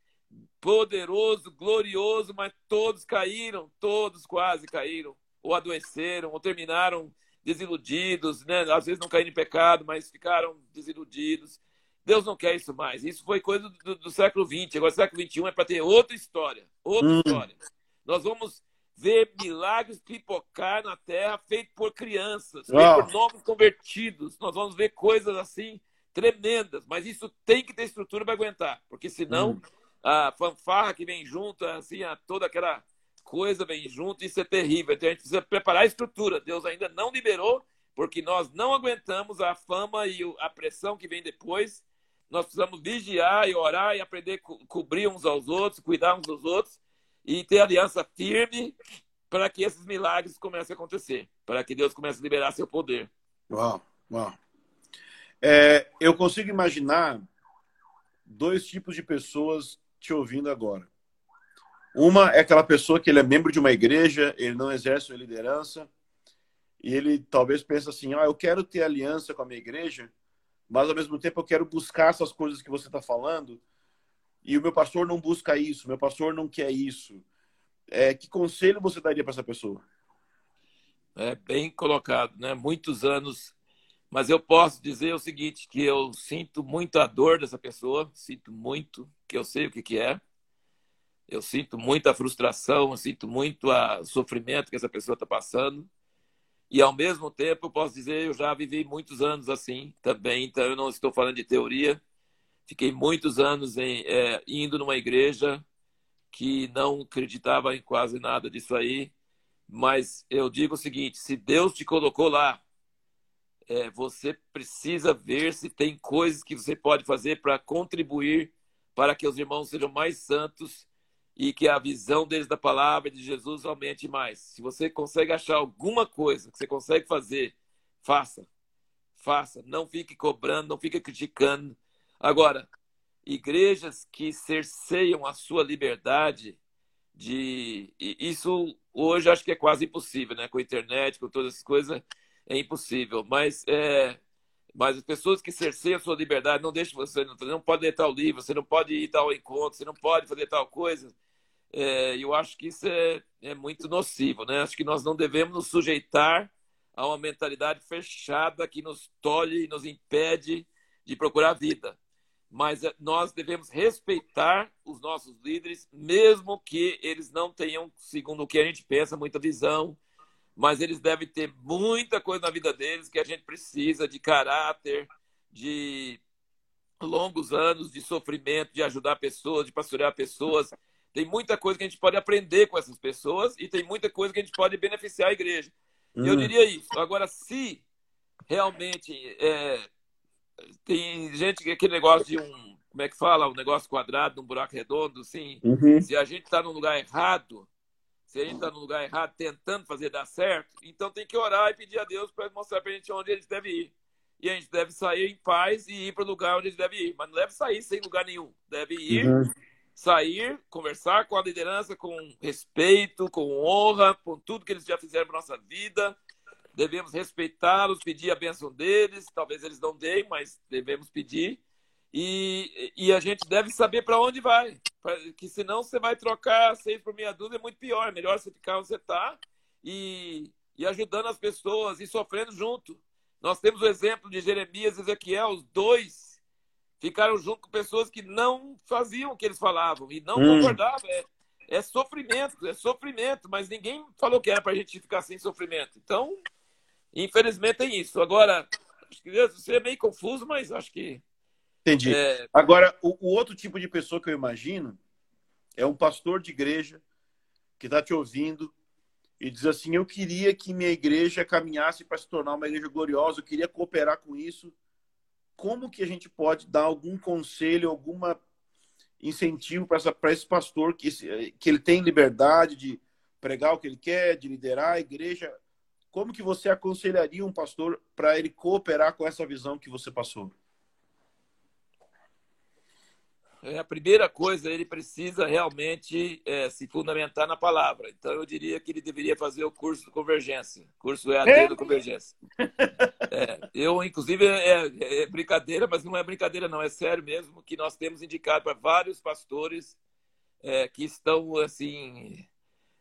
poderoso, glorioso, mas todos caíram, todos quase caíram, ou adoeceram, ou terminaram desiludidos, né? Às vezes não caíram em pecado, mas ficaram desiludidos. Deus não quer isso mais. Isso foi coisa do, do século XX. Agora, o século XXI é para ter outra história. Outra hum. história. Nós vamos ver milagres pipocar na terra feito por crianças, feito por novos convertidos. Nós vamos ver coisas assim tremendas, mas isso tem que ter estrutura para aguentar, porque senão hum a fanfarra que vem junto, assim, a toda aquela coisa vem junto, isso é terrível. Então a gente precisa preparar a estrutura. Deus ainda não liberou, porque nós não aguentamos a fama e a pressão que vem depois. Nós precisamos vigiar e orar e aprender a co cobrir uns aos outros, cuidar uns dos outros e ter aliança firme para que esses milagres comecem a acontecer, para que Deus comece a liberar seu poder. Uau, uau. É, eu consigo imaginar dois tipos de pessoas te ouvindo agora. Uma é aquela pessoa que ele é membro de uma igreja, ele não exerce uma liderança, e ele talvez pense assim: ah, eu quero ter aliança com a minha igreja, mas ao mesmo tempo eu quero buscar essas coisas que você está falando, e o meu pastor não busca isso, meu pastor não quer isso. É, que conselho você daria para essa pessoa? É bem colocado, né? Muitos anos, mas eu posso dizer o seguinte: que eu sinto muito a dor dessa pessoa, sinto muito, que eu sei o que, que é. Eu sinto muita frustração, eu sinto muito o sofrimento que essa pessoa está passando. E, ao mesmo tempo, eu posso dizer, eu já vivi muitos anos assim também, então eu não estou falando de teoria. Fiquei muitos anos em, é, indo numa igreja que não acreditava em quase nada disso aí. Mas eu digo o seguinte: se Deus te colocou lá, é, você precisa ver se tem coisas que você pode fazer para contribuir para que os irmãos sejam mais santos e que a visão deles da palavra de Jesus aumente mais. Se você consegue achar alguma coisa que você consegue fazer, faça. Faça. Não fique cobrando, não fique criticando. Agora, igrejas que cerceiam a sua liberdade de isso hoje acho que é quase impossível, né? Com a internet, com todas essas coisas, é impossível. Mas é, mas as pessoas que cerceiam a sua liberdade, não deixam você, não, não pode ler tal livro, você não pode ir tal encontro, você não pode fazer tal coisa. É, eu acho que isso é, é muito nocivo, né? Acho que nós não devemos nos sujeitar a uma mentalidade fechada que nos tolhe e nos impede de procurar vida. mas eh, nós devemos respeitar os nossos líderes, mesmo que eles não tenham, segundo o que a gente pensa, muita visão, mas eles devem ter muita coisa na vida deles que a gente precisa de caráter, de longos anos de sofrimento, de ajudar pessoas, de pastorear pessoas. Tem muita coisa que a gente pode aprender com essas pessoas e tem muita coisa que a gente pode beneficiar a igreja. Hum. Eu diria isso. Agora, se realmente é, tem gente que aquele negócio de um, como é que fala, um negócio quadrado, um buraco redondo, assim. Uhum. Se a gente está no lugar errado, se a gente está no lugar errado tentando fazer dar certo, então tem que orar e pedir a Deus para mostrar para a gente onde eles devem ir. E a gente deve sair em paz e ir para o lugar onde eles devem ir. Mas não deve sair sem lugar nenhum. Deve ir, uhum. sair, conversar com a liderança com respeito, com honra, com tudo que eles já fizeram para nossa vida, devemos respeitá-los, pedir a bênção deles. Talvez eles não deem, mas devemos pedir. E, e a gente deve saber para onde vai. Que senão você vai trocar seis por meia dúzia, é muito pior. É melhor você ficar onde você está e, e ajudando as pessoas e sofrendo junto. Nós temos o exemplo de Jeremias e Ezequiel, os dois ficaram junto com pessoas que não faziam o que eles falavam e não hum. concordavam. É, é sofrimento, é sofrimento, mas ninguém falou que era para a gente ficar sem sofrimento. Então, Infelizmente tem isso. Agora, acho que você é meio confuso, mas acho que. Entendi. É... Agora, o, o, outro tipo de pessoa que eu imagino é um pastor de igreja que está te ouvindo e diz assim: Eu queria que minha igreja caminhasse para se tornar uma igreja gloriosa, eu queria cooperar com isso. Como que a gente pode dar algum conselho, alguma incentivo para esse pastor que, que ele tem liberdade de pregar o que ele quer, de liderar a igreja como que você aconselharia um pastor para ele cooperar com essa visão que você passou? É, a primeira coisa, ele precisa realmente é, se fundamentar na palavra. Então, eu diria que ele deveria fazer o curso do Convergência, curso EAD é. do Convergência. É, eu, inclusive, é, é, brincadeira, mas não é brincadeira, não, é sério mesmo, que nós temos indicado para vários pastores é, que estão, assim,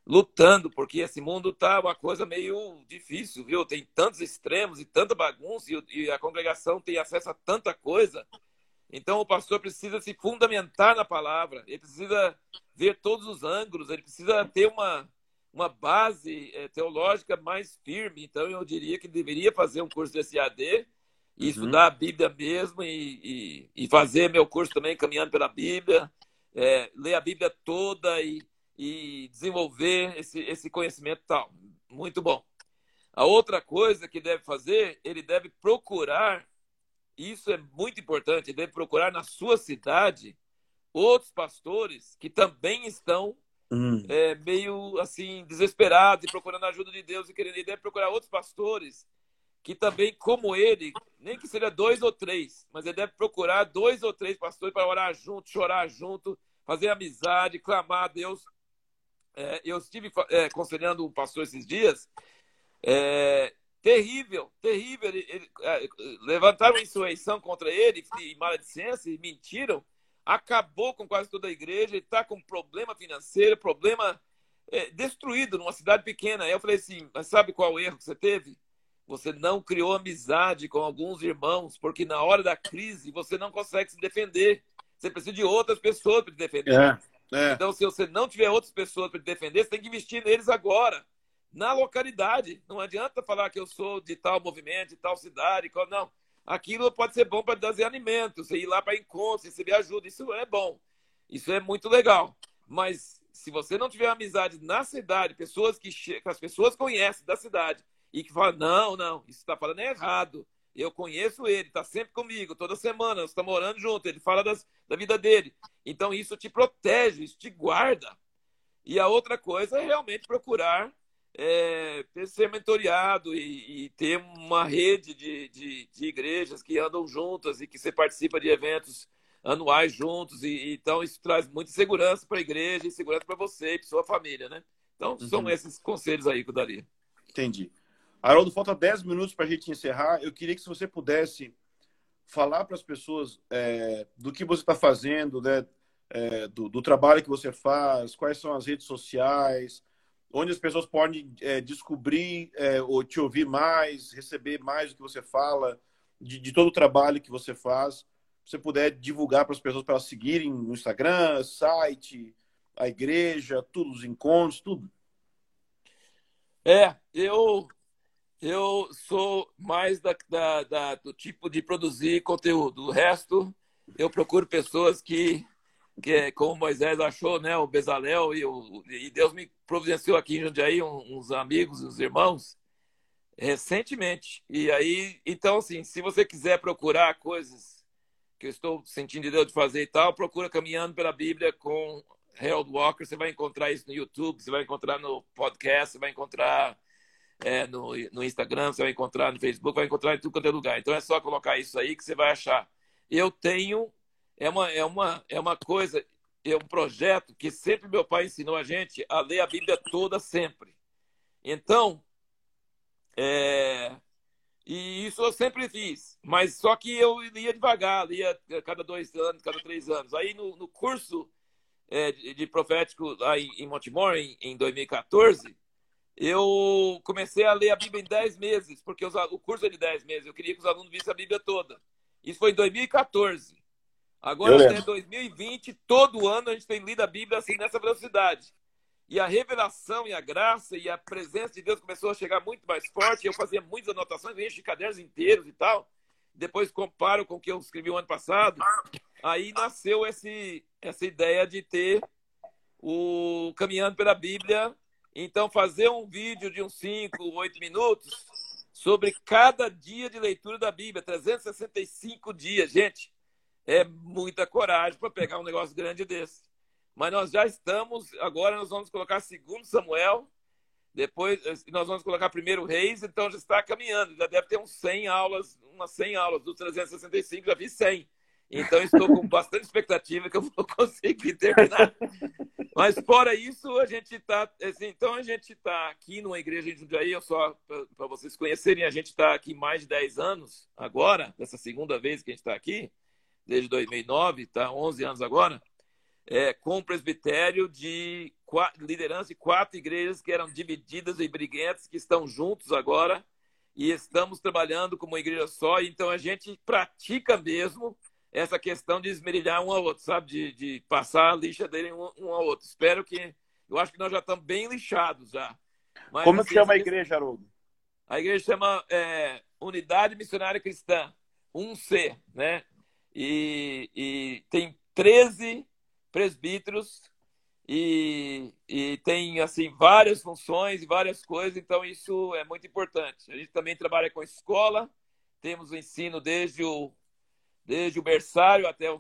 lutando, porque esse mundo tá uma coisa meio difícil, viu? Tem tantos extremos e tanta bagunça e, a congregação tem acesso a tanta coisa. Então o pastor precisa se fundamentar na palavra, ele precisa ver todos os ângulos, ele precisa ter uma, uma base é, teológica mais firme. Então eu diria que deveria fazer um curso de SAD e uhum. estudar a Bíblia mesmo e, e, e, fazer meu curso também caminhando pela Bíblia, é, ler a Bíblia toda e e desenvolver esse, esse conhecimento tal. Muito bom. A outra coisa que deve fazer, ele deve procurar, isso é muito importante, ele deve procurar na sua cidade outros pastores que também estão hum. é, meio assim desesperados e procurando a ajuda de Deus e querendo. Ele deve procurar outros pastores que também, como ele, nem que seja dois ou três, mas ele deve procurar dois ou três pastores para orar junto, chorar junto, fazer amizade, clamar a Deus é, eu estive é, aconselhando um pastor esses dias. É, terrível, terrível. Ele, ele, é, levantaram insurreição contra ele e maledicência e mentiram. Acabou com quase toda a igreja. Ele está com problema financeiro, problema é, destruído numa cidade pequena. Aí eu falei assim: mas sabe qual o erro que você teve? Você não criou amizade com alguns irmãos, porque na hora da crise você não consegue se defender. Você precisa de outras pessoas para te defender. É. É. Então, se você não tiver outras pessoas para te defender, você tem que investir neles agora, na localidade. Não adianta falar que eu sou de tal movimento, de tal cidade, não. Aquilo pode ser bom para trazer alimento, você ir lá para encontro, receber ajuda, isso é bom. Isso é muito legal. Mas se você não tiver amizade na cidade, pessoas que, que as pessoas conhecem da cidade e que falam, não, não, isso está falando errado. Eu conheço ele, está sempre comigo, toda semana, estamos morando junto, ele fala das, da vida dele. Então isso te protege, isso te guarda. E a outra coisa é realmente procurar é, ser mentoreado e, e, ter uma rede de, de, de, igrejas que andam juntas e que você participa de eventos anuais juntos. E, e então isso traz muita segurança para a igreja e segurança para você e para sua família, né? Então são uhum. esses conselhos aí que eu daria. Entendi. Haroldo, falta 10 minutos para a gente encerrar. Eu queria que se você pudesse falar para as pessoas é, do que você está fazendo, né, é, do, do, trabalho que você faz, quais são as redes sociais, onde as pessoas podem é, descobrir é, ou te ouvir mais, receber mais do que você fala, de, de, todo o trabalho que você faz. você puder divulgar para as pessoas para elas seguirem no Instagram, site, a igreja, tudo, os encontros, tudo. É, eu eu sou mais da, da, da, do tipo de produzir conteúdo. O resto, eu procuro pessoas que, que como Moisés achou, né, o Bezalel, e, o, e Deus me providenciou aqui em Jundiaí uns amigos, uns irmãos, recentemente. E aí, então, assim, se você quiser procurar coisas que eu estou sentindo de Deus de fazer e tal, procura Caminhando pela Bíblia com Harold Walker. Você vai encontrar isso no YouTube, você vai encontrar no podcast, você vai encontrar é, no, no Instagram, você vai encontrar no Facebook, vai encontrar em tudo quanto é lugar. Então é só colocar isso aí que você vai achar. Eu tenho, é uma, é uma, é uma coisa, é um projeto que sempre meu pai ensinou a gente a ler a Bíblia toda sempre. Então, é, e isso eu sempre fiz, mas só que eu lia devagar, lia cada dois anos, cada três anos. Aí no, no curso é, de, de, profético lá em, em em, em 2014, eu comecei a ler a Bíblia em 10 meses, porque os, o curso é de 10 meses. Eu queria que os alunos vissem a Bíblia toda. Isso foi em 2014. Agora, até 2020, todo ano a gente tem lido a Bíblia assim, nessa velocidade. E a revelação e a graça e a presença de Deus começou a chegar muito mais forte. Eu fazia muitas anotações, encho de cadernos inteiros e tal. Depois comparo com o que eu escrevi o ano passado. Aí nasceu esse, essa ideia de ter o Caminhando pela Bíblia então, fazer um vídeo de uns 5, 8 minutos sobre cada dia de leitura da Bíblia, 365 dias. Gente, é muita coragem para pegar um negócio grande desse. Mas nós já estamos, agora nós vamos colocar segundo Samuel, depois nós vamos colocar primeiro Reis, então já está caminhando, já deve ter uns 100 aulas, umas 100 aulas, dos 365 já vi 100. Então estou com bastante expectativa que eu vou conseguir terminar. Mas fora isso, a gente está. Assim, então a gente está aqui numa igreja em Jundiaí, eu só para vocês conhecerem, a gente está aqui mais de 10 anos agora, dessa segunda vez que a gente está aqui, desde 2009, está 11 anos agora, é, com um presbitério de quatro, liderança de quatro igrejas que eram divididas e briguentas, que estão juntos agora e estamos trabalhando como uma igreja só. Então a gente pratica mesmo essa questão de esmerilhar um ao outro, sabe? De, de passar a lixa dele um, um ao outro. Espero que. Eu acho que nós já estamos bem lixados já. Mas, Como se chama a igreja, Haroldo? A igreja chama é, Unidade Missionária Cristã, 1C, né? E, e tem 13 presbíteros e, e, tem assim várias funções e várias coisas, então isso é muito importante. A gente também trabalha com escola, temos o ensino desde o desde o berçário até o,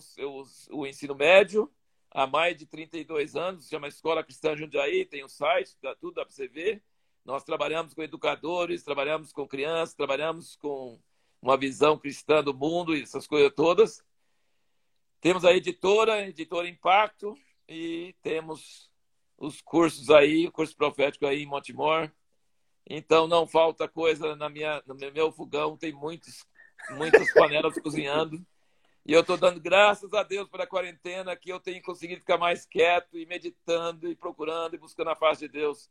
o, ensino médio, há mais de 32 anos, chama Escola Cristã Jundiaí, tem um site, dá, tudo dá para você ver. Nós trabalhamos com educadores, trabalhamos com crianças, trabalhamos com uma visão cristã do mundo e essas coisas todas. Temos a editora, editora Impacto, e temos os cursos aí, o curso profético aí em Montemor. Então não falta coisa na minha, no meu fogão, tem muitos, muitas panelas [LAUGHS] cozinhando. E eu estou dando graças a Deus pela quarentena que eu tenho conseguido ficar mais quieto e meditando e procurando e buscando a face de Deus.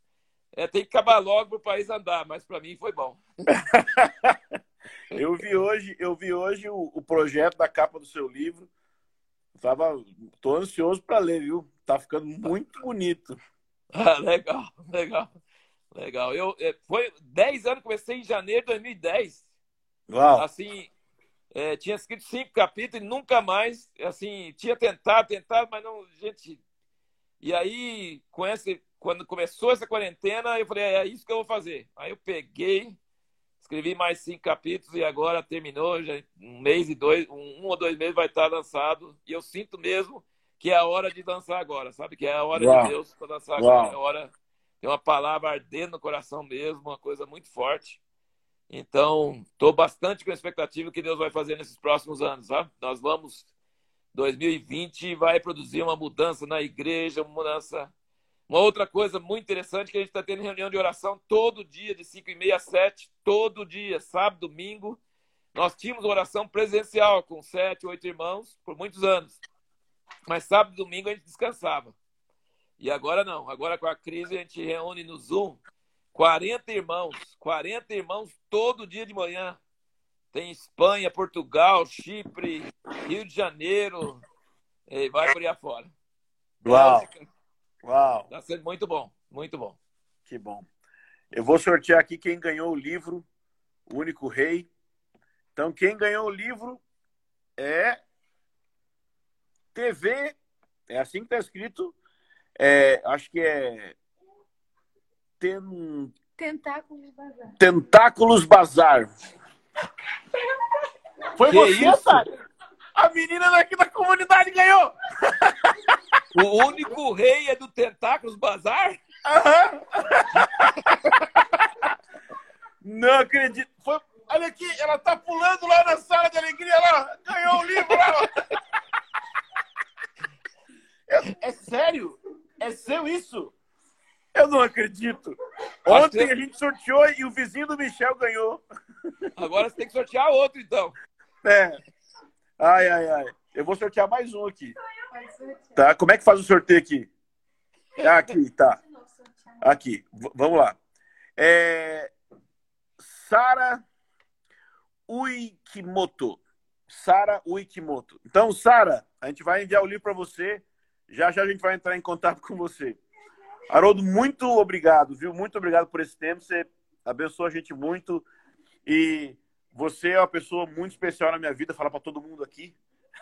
É, tem que acabar logo para o país andar, mas para mim foi bom. [LAUGHS] eu vi hoje, eu vi hoje o, o, projeto da capa do seu livro. Tava, tô ansioso para ler, viu? Tá ficando muito bonito. Ah, legal, legal, legal. Eu é, foi 10 anos, comecei em janeiro de 2010. Uau. Assim, é, tinha escrito cinco capítulos e nunca mais, assim, tinha tentado, tentado, mas não, gente. E aí, com esse, quando começou essa quarentena, eu falei, é, é isso que eu vou fazer. Aí eu peguei, escrevi mais cinco capítulos e agora terminou, já um mês e dois, um, um ou dois meses vai estar lançado. E eu sinto mesmo que é a hora de lançar agora, sabe? Que é a hora Uau. de Deus para lançar agora. É a hora, tem uma palavra ardendo no coração mesmo, uma coisa muito forte. Então, estou bastante com a expectativa que Deus vai fazer nesses próximos anos. Tá? Nós vamos, 2020 vai produzir uma mudança na igreja, uma mudança. Uma outra coisa muito interessante que a gente está tendo reunião de oração todo dia, de 5 e meia a 7, todo dia, sábado, domingo. Nós tínhamos oração presencial com sete, oito irmãos por muitos anos. Mas sábado e domingo a gente descansava. E agora não. Agora com a crise a gente reúne no Zoom 40 irmãos, 40 irmãos todo dia de manhã. tem Espanha, Portugal, Chipre, Rio de Janeiro, e vai por aí afora. Uau! Bélgica. Uau! Está sendo muito bom, muito bom. Que bom. Eu vou sortear aqui quem ganhou o livro, O Único Rei. Então, quem ganhou o livro é TV, é assim que está escrito. É, acho que é Ten... Tentáculos Bazar. Tentáculos Bazar. Foi que você, isso? A menina daqui da comunidade ganhou. [LAUGHS] O único rei é do Tentáculos Bazar? Aham. Não acredito. Foi... Olha aqui, ela tá pulando lá na sala de alegria, ela ganhou o livro lá. É, é sério? É seu isso? Eu não acredito. Ontem a gente sorteou e o vizinho do Michel ganhou. Agora você tem que sortear outro, então. É. Ai, ai, ai. Eu vou sortear mais um aqui. Tá? Como é que faz o sorteio aqui? [LAUGHS] Ah, aqui, tá. Aqui. V vamos lá. É... Sara Uikimoto. Sara Uikimoto. Então, Sara, a gente vai enviar o livro para você. Já já a gente vai entrar em contato com você. Haroldo, muito obrigado, viu? Muito obrigado por esse tempo. Você abençoa a gente muito. E você é uma pessoa muito especial na minha vida. Falar para todo mundo aqui,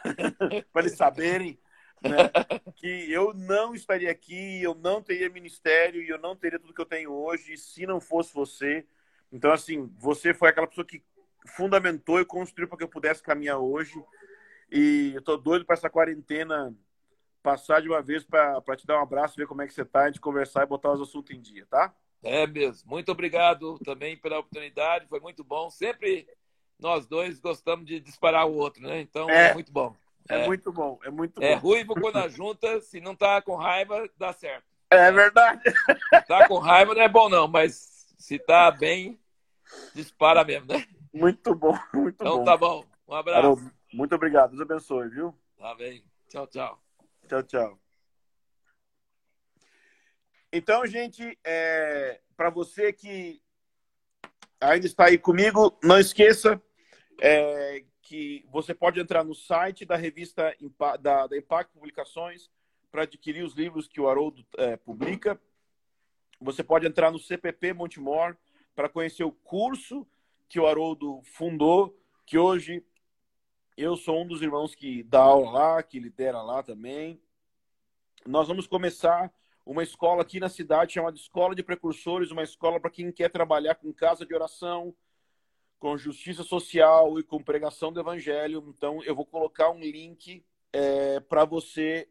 [LAUGHS] para eles saberem né, que eu não estaria aqui, eu não teria ministério e eu não teria tudo que eu tenho hoje se não fosse você. Então, assim, você foi aquela pessoa que fundamentou e construiu para que eu pudesse caminhar hoje. E eu tô doido para essa quarentena passar de uma vez para te dar um abraço, ver como é que você está, a gente conversar e botar os assuntos em dia, tá? É mesmo. Muito obrigado também pela oportunidade, foi muito bom. Sempre nós dois gostamos de disparar o outro, né? Então é, é muito bom. É, é, muito bom, é muito é bom. É ruivo quando a junta, se não tá com raiva, dá certo. É verdade. Se tá com raiva não é bom não, mas se tá bem, dispara mesmo, né? Muito bom, [LAUGHS] muito então, bom. Então tá bom. Um abraço. Carol, muito obrigado. Deus abençoe, viu? Tá bem. Tchau, tchau. Tchau, tchau. Então, gente, é, para você que ainda está aí comigo, não esqueça é, que você pode entrar no site da revista da, da Impact Publicações para adquirir os livros que o Haroldo é, publica. Você pode entrar no CPP Montemor para conhecer o curso que o Haroldo fundou, que hoje eu sou um dos irmãos que dá aula lá, que lidera lá também. Nós vamos começar uma escola aqui na cidade chamada Escola de Precursores, uma escola para quem quer trabalhar com casa de oração, com justiça social e com pregação do evangelho. Então, eu vou colocar um link é, para você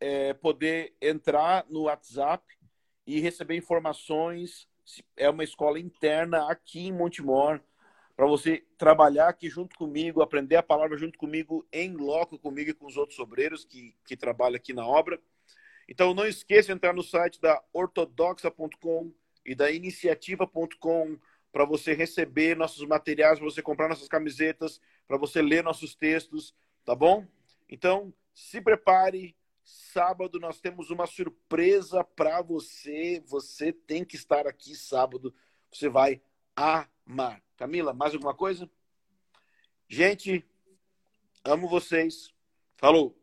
é, poder entrar no WhatsApp e receber informações. É uma escola interna aqui em Montemor para você trabalhar aqui junto comigo, aprender a palavra junto comigo, em loco comigo e com os outros obreiros que, que trabalham aqui na obra. Então não esqueça de entrar no site da ortodoxa.com e da iniciativa.com para você receber nossos materiais, para você comprar nossas camisetas, para você ler nossos textos, tá bom? Então, se prepare. Sábado nós temos uma surpresa para você. Você tem que estar aqui sábado. Você vai amar. Camila, mais alguma coisa? Gente, amo vocês. Falou!